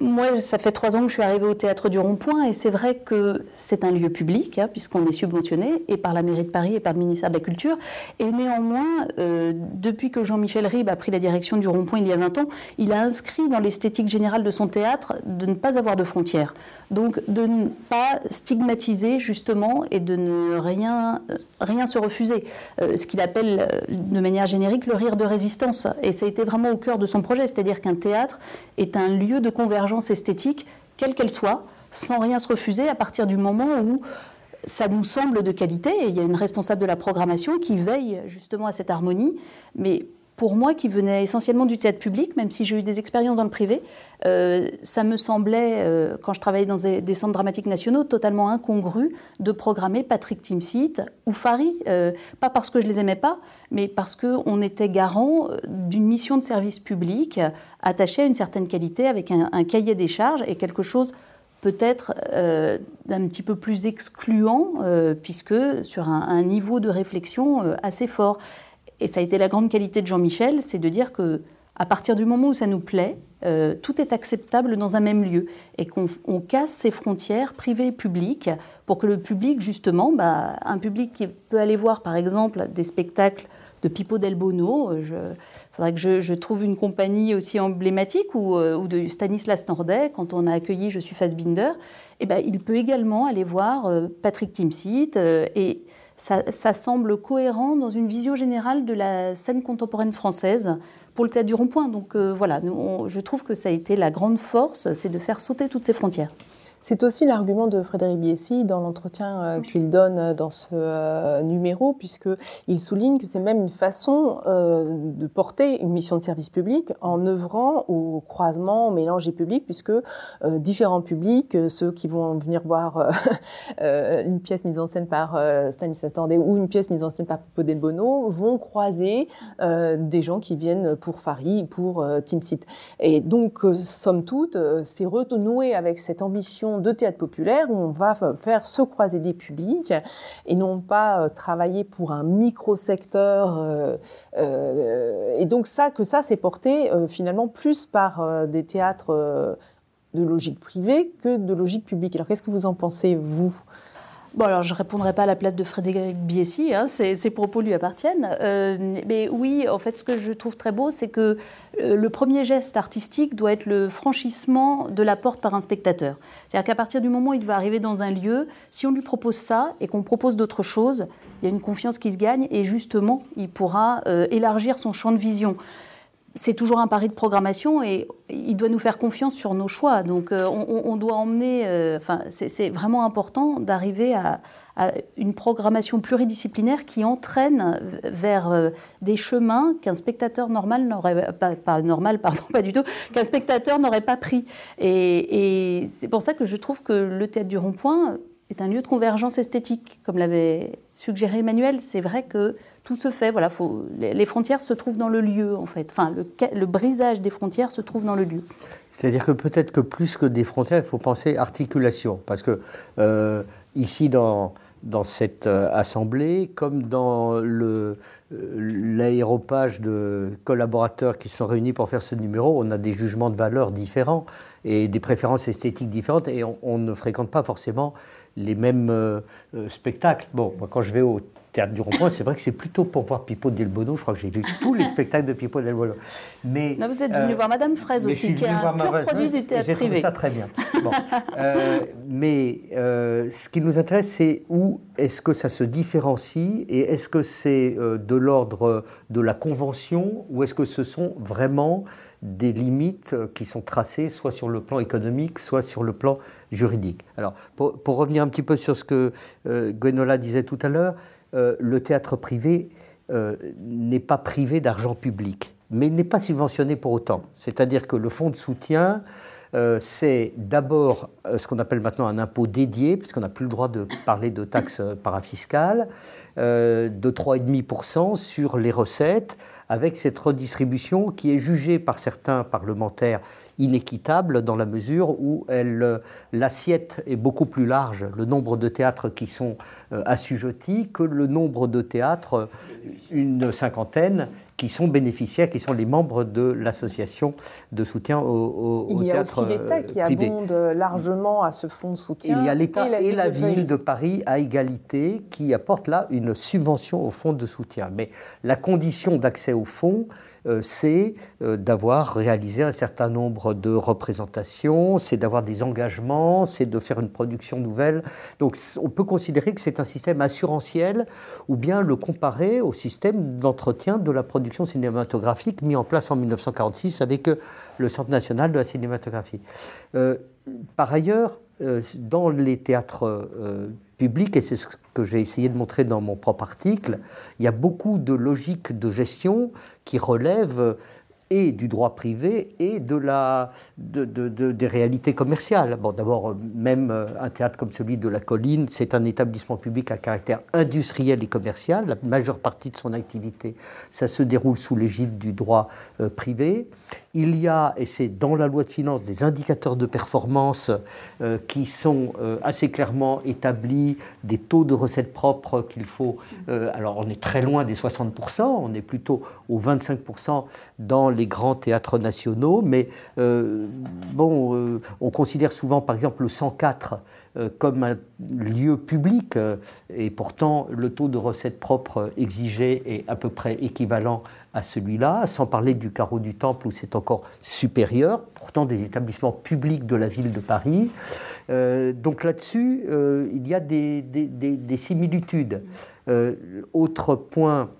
moi, ça fait trois ans que je suis arrivée au Théâtre du Rond-Point et c'est vrai que c'est un lieu public, hein, puisqu'on est subventionné, et par la mairie de Paris et par le ministère de la Culture. Et néanmoins, euh, depuis que Jean-Michel Ribes a pris la direction du Rond-Point il y a 20 ans, il a inscrit dans l'esthétique générale de son théâtre de ne pas avoir de frontières. Donc, de ne pas stigmatiser, justement, et de ne rien, rien se refuser. Euh, ce qu'il appelle, euh, de manière générique, le rire de résistance. Et ça a été vraiment au cœur de son projet, c'est-à-dire qu'un théâtre est un lieu de convergence esthétique, quelle qu'elle soit, sans rien se refuser à partir du moment où ça nous semble de qualité, et il y a une responsable de la programmation qui veille justement à cette harmonie, mais pour moi qui venais essentiellement du théâtre public, même si j'ai eu des expériences dans le privé, euh, ça me semblait, euh, quand je travaillais dans des, centres dramatiques nationaux, totalement incongru de programmer Patrick Timsit ou Fari. Euh, pas parce que je les aimais pas, mais parce qu'on était garant d'une mission de service public attachée à une certaine qualité, avec un, cahier des charges et quelque chose peut-être d'un petit peu plus excluant, puisque sur un, un, niveau de réflexion assez fort. Et ça a été la grande qualité de Jean-Michel, c'est de dire que à partir du moment où ça nous plaît, euh, tout est acceptable dans un même lieu et qu'on casse ces frontières privées et publiques pour que le public, justement, bah, un public qui peut aller voir par exemple des spectacles de Pippo Del Bono, il euh, faudrait que je, trouve une compagnie aussi emblématique ou, euh, ou, de Stanislas Nordet, quand on a accueilli Je suis Fassbinder, et eh ben, il peut également aller voir Patrick Timsit et ça, semble cohérent dans une vision générale de la scène contemporaine française pour le théâtre du rond-point. Donc euh, voilà, je trouve que ça a été la grande force, c'est de faire sauter toutes ces frontières. C'est aussi l'argument de Frédéric Biessy dans l'entretien euh, qu'il donne euh, dans ce euh, numéro, puisqu'il souligne que c'est même une façon de porter une mission de service public en œuvrant au croisement, au mélange des publics, puisque différents publics, ceux qui vont venir voir une pièce mise en scène par Stanislas Tandé ou une pièce mise en scène par Pipo Del Bono, vont croiser des gens qui viennent pour Fari, pour Tim Sit. Et donc, somme toute, c'est renouer avec cette ambition de théâtre populaire où on va faire se croiser des publics et non pas euh, travailler pour un micro-secteur. Euh, euh, et donc ça, que ça, c'est porté finalement plus par des théâtres de logique privée que de logique publique. Alors qu'est-ce que vous en pensez, vous? Bon, alors je ne répondrai pas à la place de Frédéric Biessy, hein, ses, propos lui appartiennent. Euh, mais oui, en fait, ce que je trouve très beau, c'est que euh, le premier geste artistique doit être le franchissement de la porte par un spectateur. C'est-à-dire qu'à partir du moment où il va arriver dans un lieu, si on lui propose ça et qu'on propose d'autres choses, il y a une confiance qui se gagne et justement, il pourra euh, élargir son champ de vision c'est toujours un pari de programmation et il doit nous faire confiance sur nos choix. Donc euh, on, doit emmener, euh, enfin c'est vraiment important d'arriver à, une programmation pluridisciplinaire qui entraîne vers euh, des chemins qu'un spectateur normal n'aurait pas, normal, pardon, pas du tout, qu'un spectateur n'aurait pas pris. Et, et c'est pour ça que je trouve que le théâtre du rond-point est un lieu de convergence esthétique, comme l'avait suggéré Emmanuel. C'est vrai que tout se fait. Voilà, les, frontières se trouvent dans le lieu, en fait. Enfin, le, brisage des frontières se trouve dans le lieu. C'est-à-dire que peut-être que plus que des frontières, il faut penser articulation. Parce que euh, ici, dans, dans cette assemblée, comme dans l'aéropage de collaborateurs qui sont réunis pour faire ce numéro, on a des jugements de valeur différents et des préférences esthétiques différentes et on, ne fréquente pas forcément les mêmes spectacles. Bon, moi, quand je vais au Théâtre du Rond-Point, c'est vrai que c'est plutôt pour voir Pipo Del Bono. Je crois que j'ai vu tous les spectacles de Pipo Del Bono. Mais, vous êtes venu euh, voir Madame Fraise aussi, qui est un pur produit du théâtre privé. J'ai ça très bien. Euh, mais euh, ce qui nous intéresse, c'est où est-ce que ça se différencie et est-ce que c'est de l'ordre de la convention ou est-ce que ce sont vraiment des limites qui sont tracées soit sur le plan économique, soit sur le plan juridique. Alors, pour, revenir un petit peu sur ce que Gwenola disait tout à l'heure, euh, le théâtre privé euh, n'est pas privé d'argent public, mais il n'est pas subventionné pour autant. C'est-à-dire que le fonds de soutien, euh, c'est d'abord ce qu'on appelle maintenant un impôt dédié, puisqu'on n'a plus le droit de parler de taxes parafiscales, de 3,5% sur les recettes, avec cette redistribution qui est jugée par certains parlementaires inéquitable dans la mesure où l'assiette est beaucoup plus large, le nombre de théâtres qui sont euh, assujettis, que le nombre de théâtres, une cinquantaine, qui sont bénéficiaires, qui sont les membres de l'association de soutien au, au, Il y a aussi l'État euh, qui abonde largement à ce fonds de soutien. Il y a l'État et, la, ville de Paris à égalité qui apportent là une subvention au fonds de soutien. Mais la condition d'accès au fonds, euh, c'est euh, d'avoir réalisé un certain nombre de représentations, c'est d'avoir des engagements, c'est de faire une production nouvelle. Donc on peut considérer que c'est un système assurantiel ou bien le comparer au système d'entretien de la production cinématographique mis en place en 1946 avec euh, le Centre national de la cinématographie. par ailleurs, dans les théâtres publics, et c'est ce que j'ai essayé de montrer dans mon propre article, il y a beaucoup de logiques de gestion qui relèvent et du droit privé et de la, de, des réalités commerciales. D'abord, même euh, un théâtre comme celui de la Colline, c'est un établissement public à caractère industriel et commercial. La majeure partie de son activité, ça se déroule sous l'égide du droit euh, privé. Il y a, et c'est dans la loi de finances, des indicateurs de performance euh, qui sont assez clairement établis, des taux de recettes propres qu'il faut. alors, on est très loin des 60%, on est plutôt aux 25% dans les grands théâtres nationaux, mais euh, bon, euh, on considère souvent par exemple le 104 euh, comme un lieu public, et pourtant le taux de recettes propres exigé est à peu près équivalent à celui-là, sans parler du carreau du Temple où c'est encore supérieur, pourtant des établissements publics de la ville de Paris. donc là-dessus, il y a des, des, des similitudes. autre point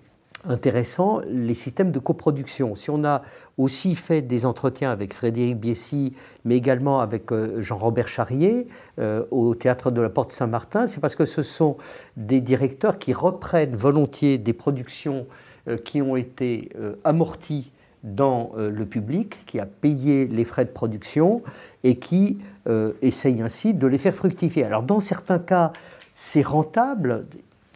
intéressant les systèmes de coproduction. Si on a aussi fait des entretiens avec Frédéric Biessy, mais également avec euh, Jean-Robert Charrier euh, au théâtre de la Porte Saint-Martin, c'est parce que ce sont des directeurs qui reprennent volontiers des productions euh, qui ont été amorties dans le public, qui a payé les frais de production et qui essayent ainsi de les faire fructifier. Alors dans certains cas, c'est rentable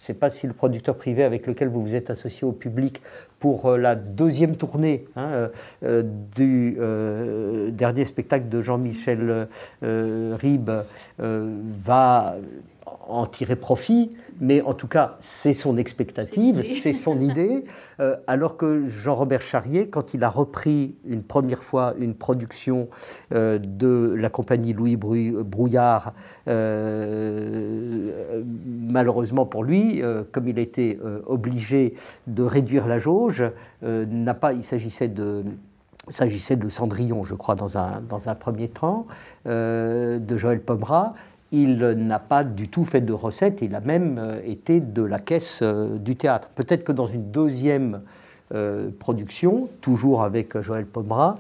je ne sais pas si le producteur privé avec lequel vous vous êtes associé au public pour euh, la deuxième tournée hein, euh, euh, du dernier spectacle de Jean-Michel Ribes va en tirer profit, mais en tout cas, c'est son expectative, c'est son idée. Euh, alors que Jean-Robert Charrier, quand il a repris une première fois une production euh, de la compagnie Louis Brouillard, euh, malheureusement pour lui, comme il a été obligé de réduire la jauge, n'a pas, il s'agissait de s'agissait de Cendrillon, je crois, dans un, dans un premier temps, de Joël Pomera il n'a pas du tout fait de recettes, il a même euh, été de la caisse euh, du théâtre. Peut-être que dans une deuxième euh, production, toujours avec Joël Pomera,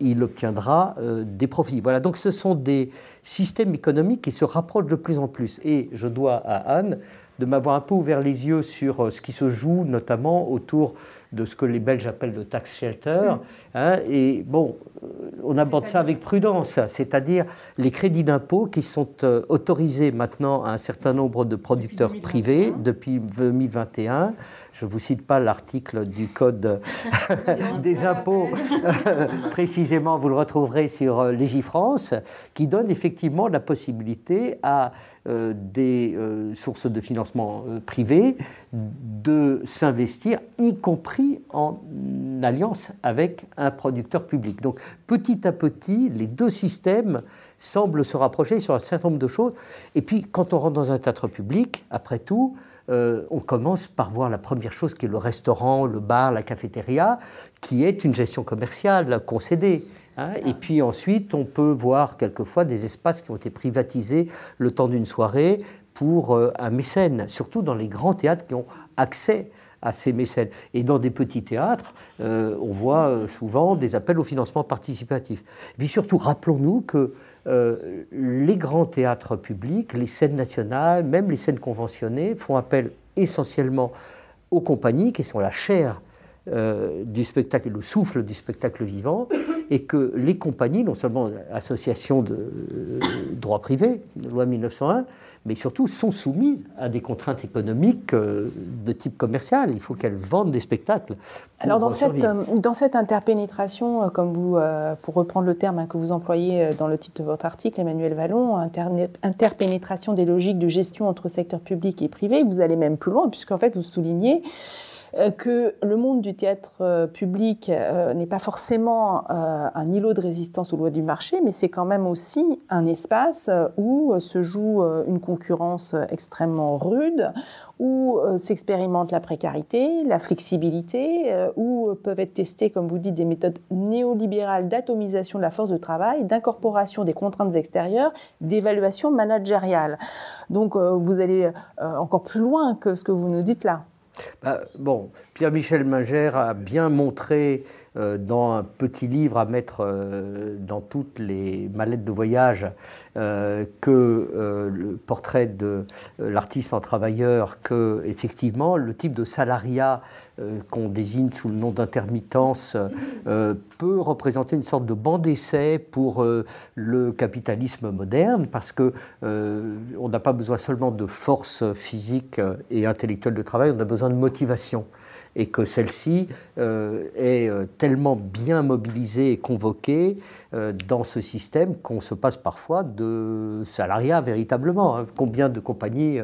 il obtiendra des profits. Voilà, donc ce sont des systèmes économiques qui se rapprochent de plus en plus. Et je dois à Anne de m'avoir un peu ouvert les yeux sur ce qui se joue notamment autour de ce que les Belges appellent le tax shelter. Hein, et bon, euh, on aborde ça avec prudence, c'est-à-dire les crédits d'impôt qui sont euh, autorisés maintenant à un certain nombre de producteurs privés depuis 2021 je ne vous cite pas l'article du Code des impôts, précisément, vous le retrouverez sur euh, Légifrance, qui donne effectivement la possibilité à euh, des euh, sources de financement privées de s'investir, y compris en alliance avec un producteur public. Donc petit à petit, les deux systèmes semblent se rapprocher sur un certain nombre de choses. Et puis quand on rentre dans un théâtre public, après tout, euh, on commence par voir la première chose qui est le restaurant, le bar, la cafétéria, qui est une gestion commerciale concédée. Hein. Et puis ensuite, on peut voir quelquefois des espaces qui ont été privatisés le temps d'une soirée pour euh, un mécène, surtout dans les grands théâtres qui ont accès à ces mécènes. Et dans des petits théâtres, euh, on voit souvent des appels au financement participatif. Et puis surtout, rappelons-nous que euh, les grands théâtres publics, les scènes nationales, même les scènes conventionnées, font appel essentiellement aux compagnies qui sont la chair euh, du spectacle le souffle du spectacle vivant, et que les compagnies, non seulement associations de euh, droit privé, loi 1901, mais surtout sont soumises à des contraintes économiques euh, de type commercial. Il faut qu'elles vendent des spectacles. Alors dans cette, euh, dans cette, interpénétration, euh, comme vous, pour reprendre le terme hein, que vous employez dans le titre de votre article, Emmanuel Vallon, interpénétration des logiques de gestion entre secteur public et privé, vous allez même plus loin, puisqu'en fait vous soulignez que le monde du théâtre euh, public euh, n'est pas forcément un îlot de résistance aux lois du marché, mais c'est quand même aussi un espace où se joue une concurrence extrêmement rude, où s'expérimente la précarité, la flexibilité, où peuvent être testées, comme vous dites, des méthodes néolibérales d'atomisation de la force de travail, d'incorporation des contraintes extérieures, d'évaluation managériale. Donc vous allez encore plus loin que ce que vous nous dites là. Bah, bon, Pierre-Michel Manger a bien montré dans un petit livre à mettre euh, dans toutes les mallettes de voyage euh, que le portrait de l'artiste en travailleur, que effectivement le type de salariat qu'on désigne sous le nom d'intermittence peut représenter une sorte de banc d'essai pour le capitalisme moderne parce que on n'a pas besoin seulement de force physique et intellectuelle de travail, on a besoin de motivation et que celle-ci euh, est euh, tellement bien mobilisée et convoquée euh, dans ce système qu'on se passe parfois de salariat véritablement. Hein. Combien de compagnies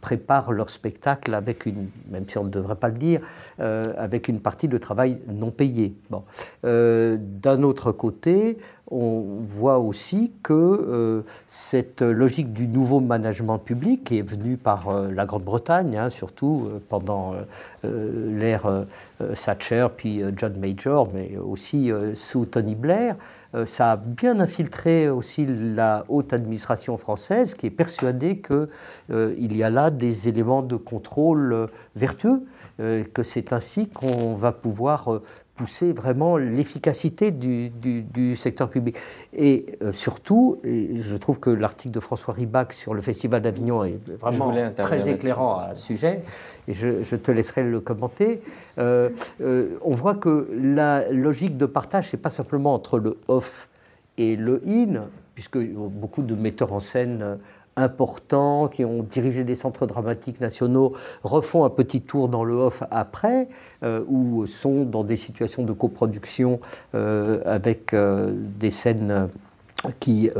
préparent leur spectacle avec une, même si on ne devrait pas le dire, avec une partie de travail non payé. Bon. D'un autre côté, on voit aussi que euh, cette logique du nouveau management public qui est venue par euh, la Grande-Bretagne, hein, surtout euh, pendant l'ère Thatcher, puis John Major, mais aussi sous Tony Blair, ça a bien infiltré aussi la haute administration française qui est persuadée qu'il y a là des éléments de contrôle vertueux, que c'est ainsi qu'on va pouvoir pousser vraiment l'efficacité du, secteur public. Et euh, surtout, je trouve que l'article de François Ribac sur le Festival d'Avignon est vraiment très éclairant à ce sujet, et je, te laisserai le commenter. Euh, euh, on voit que la logique de partage, c'est pas simplement entre le off et le in, puisque beaucoup de metteurs en scène importants qui ont dirigé des centres dramatiques nationaux refont un petit tour dans le off après, euh, ou sont dans des situations de coproduction euh, avec euh, des scènes qui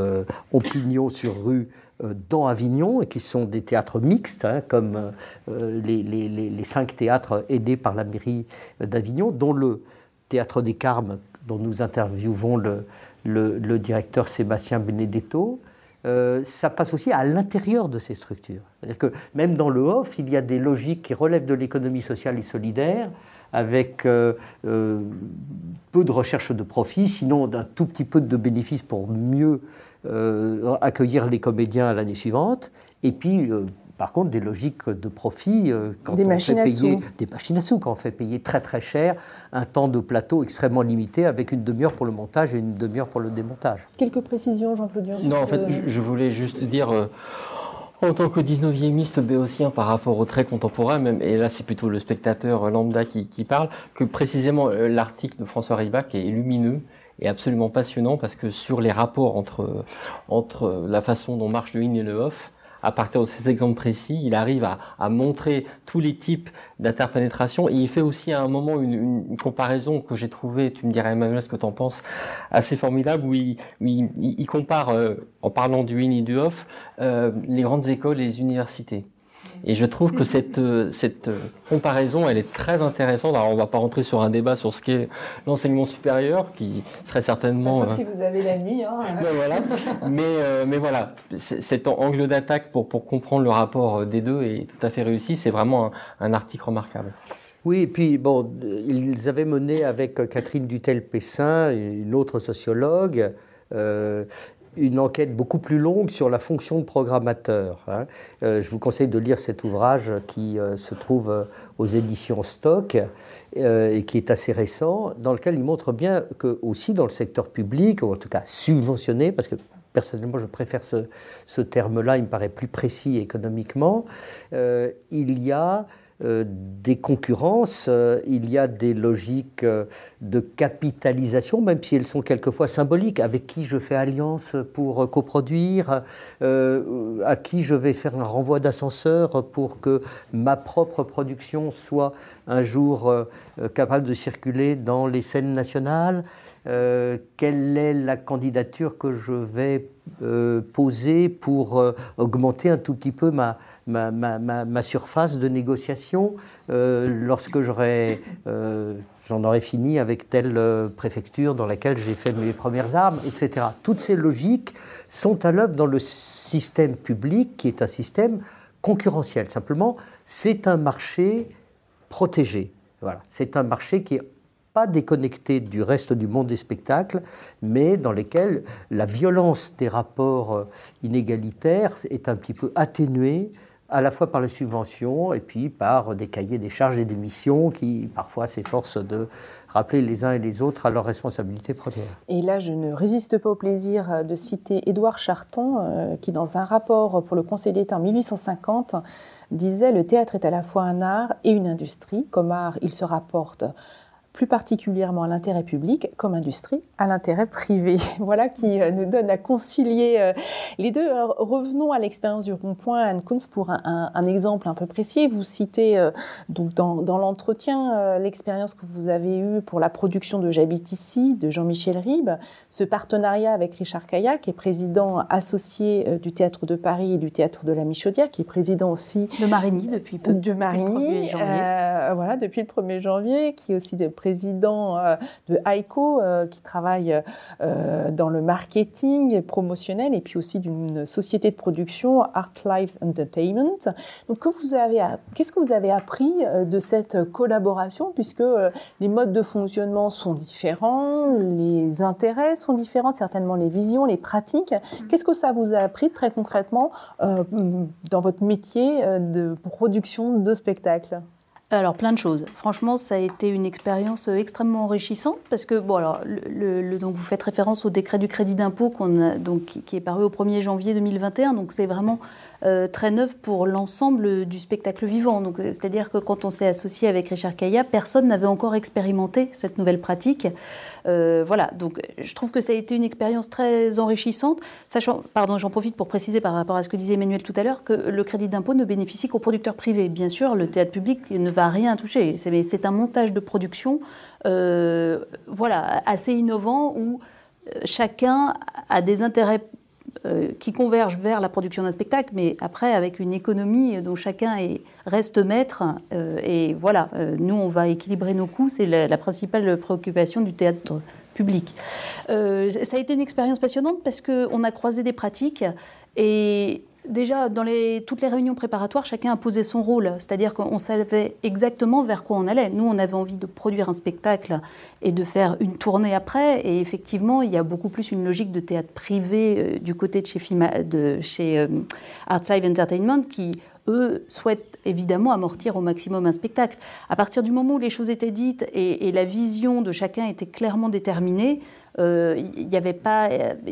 ont pignon sur rue dans Avignon et qui sont des théâtres mixtes, hein, comme les, cinq théâtres aidés par la mairie d'Avignon, dont le théâtre des Carmes, dont nous interviewons le, le directeur Sébastien Benedetto, euh, ça passe aussi à l'intérieur de ces structures. C'est-à-dire que même dans le off, il y a des logiques qui relèvent de l'économie sociale et solidaire, avec euh, euh, peu de recherche de profit, sinon d'un tout petit peu de bénéfices pour mieux accueillir les comédiens l'année suivante, et puis par contre, des logiques de profit, euh, quand des on machines fait payer des machines à sous, quand on fait payer très très cher un temps de plateau extrêmement limité avec une demi-heure pour le montage et une demi-heure pour le démontage. Quelques précisions, Jean-Claude Non, en fait, je voulais juste dire. Euh, En tant que 19e béotien par rapport au très contemporain, même, et là c'est plutôt le spectateur lambda qui, qui parle, que précisément euh, l'article de François Ribac est lumineux et absolument passionnant parce que sur les rapports entre, entre la façon dont marche le in et le off, à partir de ces exemples précis, il arrive à, montrer tous les types d'interpénétration et il fait aussi à un moment une, comparaison que j'ai trouvée, tu me dirais Emmanuel ce que tu en penses, assez formidable où il compare, euh, en parlant du in et du off, euh, les grandes écoles et les universités. Et je trouve que cette, euh, cette euh, comparaison, elle est très intéressante. Alors, on ne va pas rentrer sur un débat sur ce qu'est l'enseignement supérieur, qui serait certainement... Sauf si vous avez la nuit. Hein. mais voilà, mais, euh, mais voilà, cet angle d'attaque pour, pour comprendre le rapport des deux est tout à fait réussi. C'est vraiment un, un, article remarquable. Oui, et puis bon, ils avaient mené avec Catherine Dutel-Pessin, une autre sociologue, euh, une enquête beaucoup plus longue sur la fonction de programmateur. Hein. Euh, je vous conseille de lire cet ouvrage qui euh, se trouve euh, aux éditions Stock et qui est assez récent, dans lequel il montre bien que aussi dans le secteur public, ou en tout cas subventionné, parce que personnellement je préfère ce, terme-là, il me paraît plus précis économiquement, il y a des concurrences, euh, il y a des logiques euh, de capitalisation, même si elles sont quelquefois symboliques, avec qui je fais alliance pour coproduire, à qui je vais faire un renvoi d'ascenseur pour que ma propre production soit un jour capable de circuler dans les scènes nationales? Euh, quelle est la candidature que je vais euh, poser pour euh, augmenter un tout petit peu ma, ma, surface de négociation lorsque j'aurai, j'en aurai fini avec telle préfecture dans laquelle j'ai fait mes premières armes, etc. Toutes ces logiques sont à l'œuvre dans le système public qui est un système concurrentiel. Simplement, c'est un marché protégé. Voilà. C'est un marché qui est pas déconnectés du reste du monde des spectacles, mais dans lesquels la violence des rapports euh, inégalitaires est un petit peu atténuée à la fois par les subventions et puis par des cahiers des charges et des missions qui parfois s'efforcent de rappeler les uns et les autres à leurs responsabilités premières. Et là, je ne résiste pas au plaisir de citer Édouard Charton, euh, qui dans un rapport pour le Conseil d'État en 1850 disait Le théâtre est à la fois un art et une industrie. Comme art, il se rapporte plus particulièrement à l'intérêt public comme industrie, à l'intérêt privé. Voilà qui euh, nous donne à concilier euh, les deux. Alors, revenons à l'expérience du rond-point Anne Kunz pour un, un, un, exemple un peu précis. Vous citez euh, donc dans, dans l'entretien euh, l'expérience que vous avez eue pour la production de J'habite ici de Jean-Michel Ribes, ce partenariat avec Richard Caillat, qui est président associé euh, du Théâtre de Paris et du Théâtre de la Michaudière, qui est président aussi de Marigny depuis peu. De Marigny, voilà, depuis le 1er janvier, qui est aussi de président euh, de AICO, euh, qui travaille euh, dans le marketing promotionnel et puis aussi d'une société de production, Art Lives Entertainment. Donc, que vous avez, qu'est-ce que vous avez appris de cette collaboration, puisque les modes de fonctionnement sont différents, les intérêts sont différents, certainement les visions, les pratiques. Qu'est-ce que ça vous a appris très concrètement dans votre métier de production de spectacles? Alors plein de choses. Franchement, ça a été une expérience extrêmement enrichissante parce que bon alors donc vous faites référence au décret du crédit d'impôt qu'on qui est paru au 1er janvier 2021. Donc c'est vraiment euh, très neuf pour l'ensemble du spectacle vivant. Donc c'est-à-dire que quand on s'est associé avec Richard Caillat, personne n'avait encore expérimenté cette nouvelle pratique. Euh, voilà. Donc je trouve que ça a été une expérience très enrichissante. Sachant, pardon, j'en profite pour préciser par rapport à ce que disait Emmanuel tout à l'heure que le crédit d'impôt ne bénéficie qu'aux producteurs privés. Bien sûr, le théâtre public ne va rien toucher. C'est un montage de production, euh, voilà, assez innovant où euh, chacun a des intérêts euh, qui convergent vers la production d'un spectacle, mais après avec une économie dont chacun est, reste maître. Euh, et voilà, euh, nous on va équilibrer nos coûts, c'est la, la, principale préoccupation du théâtre public. ça a été une expérience passionnante parce qu'on a croisé des pratiques et déjà, dans toutes les réunions préparatoires, chacun a posé son rôle, c'est-à-dire qu'on savait exactement vers quoi on allait. Nous, on avait envie de produire un spectacle et de faire une tournée après, et effectivement, il y a beaucoup plus une logique de théâtre privé euh, du côté de chez, euh, Artside Entertainment qui, eux, souhaitent évidemment amortir au maximum un spectacle. À partir du moment où les choses étaient dites et, la vision de chacun était clairement déterminée, il n'y avait, pas,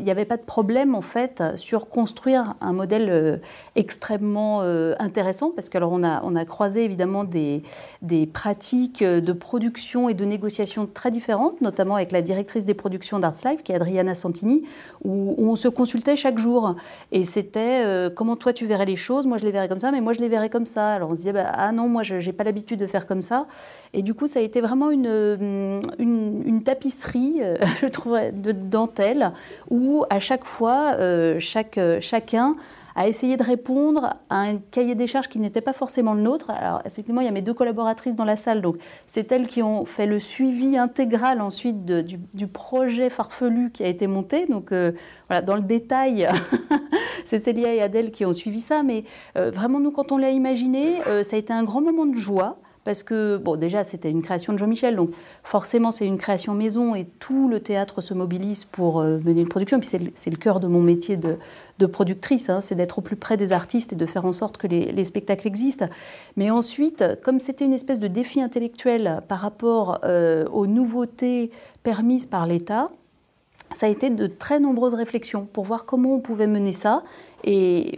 avait pas de problème en fait sur construire un modèle euh, extrêmement euh, intéressant parce que on a, on a croisé évidemment des, des pratiques de production et de négociation très différentes, notamment avec la directrice des productions d'Arts Life qui est Adriana Santini, où, on se consultait chaque jour. Et c'était comment toi tu verrais les choses, moi je les verrais comme ça, mais moi je les verrais comme ça. Alors on se disait bah, ah non moi je n'ai pas l'habitude de faire comme ça. Et du coup ça a été vraiment une, une tapisserie, je trouve de dentelle où à chaque fois, euh, chaque, chacun a essayé de répondre à un cahier des charges qui n'était pas forcément le nôtre. Alors effectivement, il y a mes deux collaboratrices dans la salle, donc c'est elles qui ont fait le suivi intégral ensuite du, projet farfelu qui a été monté. Donc euh, voilà, dans le détail, c'est Célia et Adèle qui ont suivi ça, mais euh, vraiment nous, quand on l'a imaginé, ça a été un grand moment de joie parce que, bon, déjà, c'était une création de Jean-Michel, donc forcément, c'est une création maison et tout le théâtre se mobilise pour euh, mener une production. Et puis, c'est le, cœur de mon métier de, productrice, hein, c'est d'être au plus près des artistes et de faire en sorte que les, spectacles existent. Mais ensuite, comme c'était une espèce de défi intellectuel par rapport euh, aux nouveautés permises par l'État, ça a été de très nombreuses réflexions pour voir comment on pouvait mener ça. Et,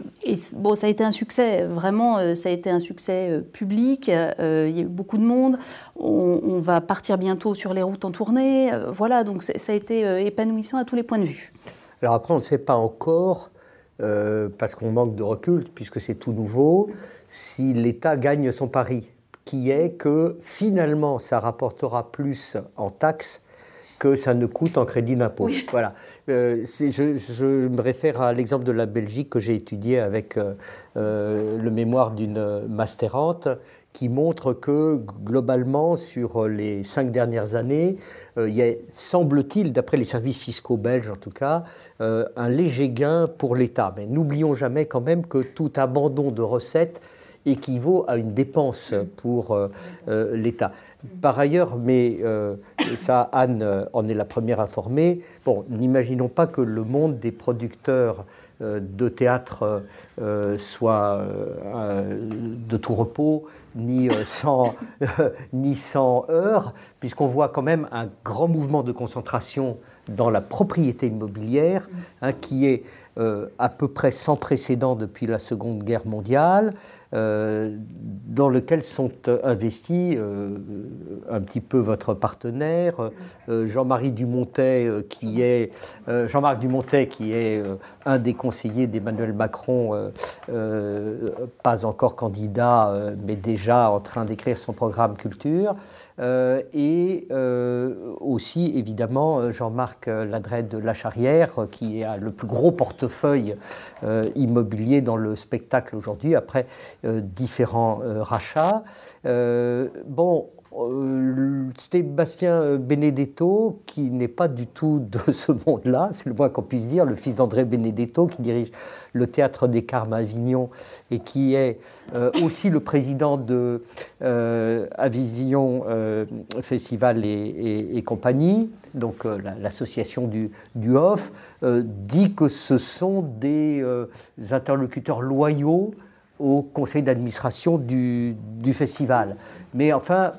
bon, ça a été un succès, vraiment, euh, ça a été un succès euh, public. Euh, il y a eu beaucoup de monde. On, va partir bientôt sur les routes en tournée. voilà, donc ça a été épanouissant à tous les points de vue. Alors après, on ne sait pas encore, parce qu'on manque de recul, puisque c'est tout nouveau, si l'État gagne son pari, qui est que finalement, ça rapportera plus en taxes que ça ne coûte en crédit d'impôt. Voilà. Euh, je, me réfère à l'exemple de la Belgique que j'ai étudié avec euh, euh, le mémoire d'une masterante qui montre que globalement, sur les cinq dernières années, il y a, semble-t-il, d'après les services fiscaux belges en tout cas, un léger gain pour l'État. Mais n'oublions jamais quand même que tout abandon de recettes équivaut à une dépense pour l'État. Par ailleurs, mais euh, ça, Anne euh, en est la première informée, bon, n'imaginons pas que le monde des producteurs euh, de théâtre soit de tout repos, ni sans, ni heurts, puisqu'on voit quand même un grand mouvement de concentration dans la propriété immobilière, hein, qui est à peu près sans précédent depuis la Seconde Guerre mondiale, dans lequel sont investis euh, un petit peu votre partenaire, euh, Jean-Marie Dumontet, qui est Jean-Marc Dumontet, qui est un des conseillers d'Emmanuel Macron, pas encore candidat, mais déjà en train d'écrire son programme culture. Euh, et euh, aussi évidemment euh, Jean-Marc Ladret de La Charrière, qui a le plus gros portefeuille immobilier dans le spectacle aujourd'hui, après différents rachats. bon, euh, Sébastien Benedetto, qui n'est pas du tout de ce monde-là, c'est le moins qu'on puisse dire, le fils d'André Benedetto, qui dirige le Théâtre des Carmes à Avignon et qui est euh, aussi le président de euh, Avision Festival et, compagnie, donc l'association du, HOF, dit que ce sont des interlocuteurs loyaux au conseil d'administration du, festival. Mais enfin,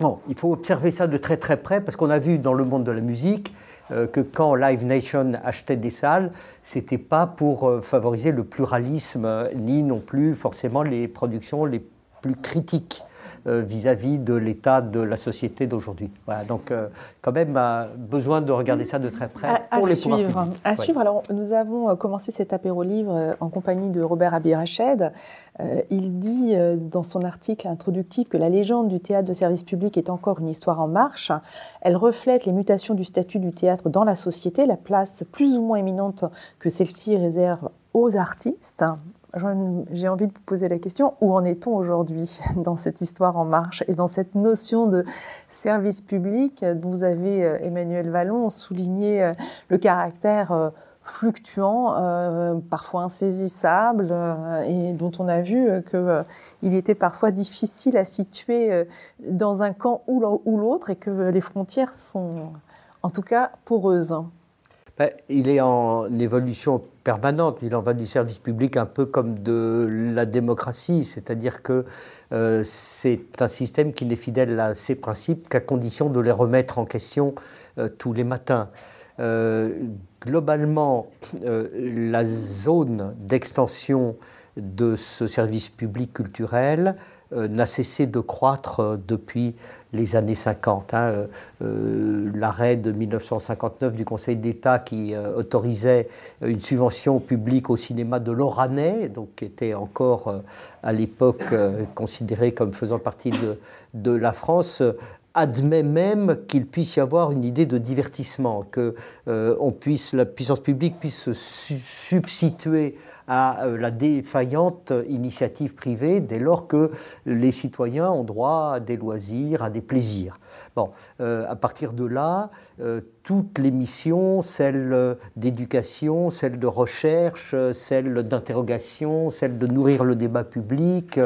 Bon, il faut observer ça de très très près parce qu'on a vu dans le monde de la musique euh, que quand Live Nation achetait des salles, c'était pas pour euh, favoriser le pluralisme ni non plus forcément les productions les plus critiques euh, vis-à-vis de l'état de la société d'aujourd'hui. Voilà, donc quand même besoin de regarder ça de très près pour les suivre. À suivre. Alors nous avons commencé cet apéro livre en compagnie de Robert Abirached. Euh, il dit euh, dans son article introductif que la légende du théâtre de service public est encore une histoire en marche. Elle reflète les mutations du statut du théâtre dans la société, la place plus ou moins éminente que celle-ci réserve aux artistes. J'ai envie de vous poser la question, où en est-on aujourd'hui dans cette histoire en marche et dans cette notion de service public? Vous avez, euh, Emmanuel Vallon, souligné le caractère fluctuant, euh, parfois insaisissable, euh, et dont on a vu qu'il euh, était parfois difficile à situer dans un camp ou l'autre, et que les frontières sont en tout cas poreuses. Ben, il est en évolution permanente, il en va du service public un peu comme de la démocratie, c'est-à-dire que c'est un système qui n'est fidèle à ses principes qu'à condition de les remettre en question tous les matins. globalement, la zone d'extension de ce service public culturel n'a cessé de croître depuis les années 50. Hein, euh, euh, L'arrêt de 1959 du Conseil d'État qui euh, autorisait une subvention publique au cinéma de l'Oranais, donc qui était encore à l'époque considéré comme faisant partie de, la France, admet même qu'il puisse y avoir une idée de divertissement, que la puissance publique puisse se substituer à euh, la défaillante initiative privée dès lors que les citoyens ont droit à des loisirs, à des plaisirs. Bon, euh, à partir de là, euh, toutes les missions, celles d'éducation, celles de recherche, celles d'interrogation, celles de nourrir le débat public,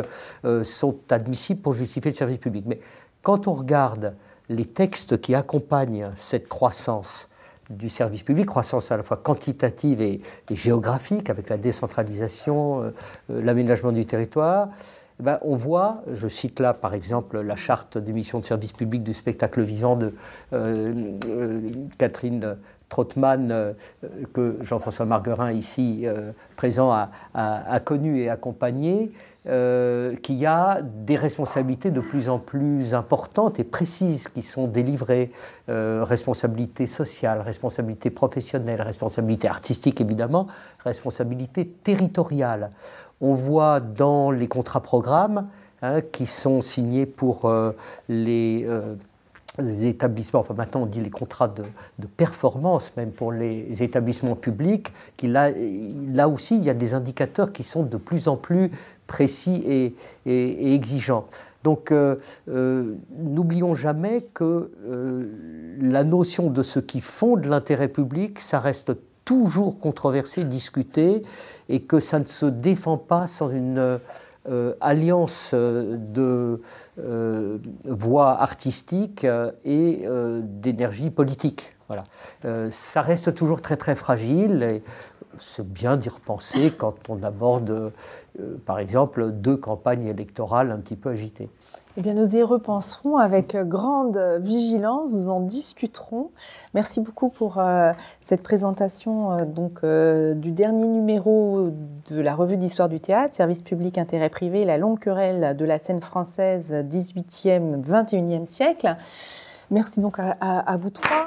sont admissibles pour justifier le service public. Mais quand on regarde les textes qui accompagnent cette croissance, du service public, croissance à la fois quantitative et, géographique, avec la décentralisation, euh, euh, l'aménagement du territoire, eh ben, on voit, je cite là par exemple la charte des missions de service public du spectacle vivant de euh, Catherine Trottmann, que Jean-François Marguerin, ici présent, a, a, connu et accompagné, euh, qu'il y a des responsabilités de plus en plus importantes et précises qui sont délivrées. Euh, responsabilité sociale, responsabilité professionnelle, responsabilité artistique évidemment, responsabilité territoriale. On voit dans les contrats programmes hein, qui sont signés pour euh, les établissements, enfin maintenant on dit les contrats de, performance même pour les établissements publics, qu'il là aussi il y a des indicateurs qui sont de plus en plus précis et, exigeants. Donc euh, euh, n'oublions jamais que euh, la notion de ce qui fonde l'intérêt public, ça reste toujours controversé, discuté, et que ça ne se défend pas sans une alliance de voix artistiques et d'énergie politique. Voilà. ça reste toujours très très fragile. C'est bien d'y repenser quand on aborde, euh, par exemple, deux campagnes électorales un petit peu agitées. Eh bien, nous y repenserons avec grande vigilance, nous en discuterons. Merci beaucoup pour euh, cette présentation euh, donc, du dernier numéro de la revue d'histoire du théâtre, service public intérêt privé, la longue querelle de la scène française 18e, 21e siècle. Merci donc à vous trois.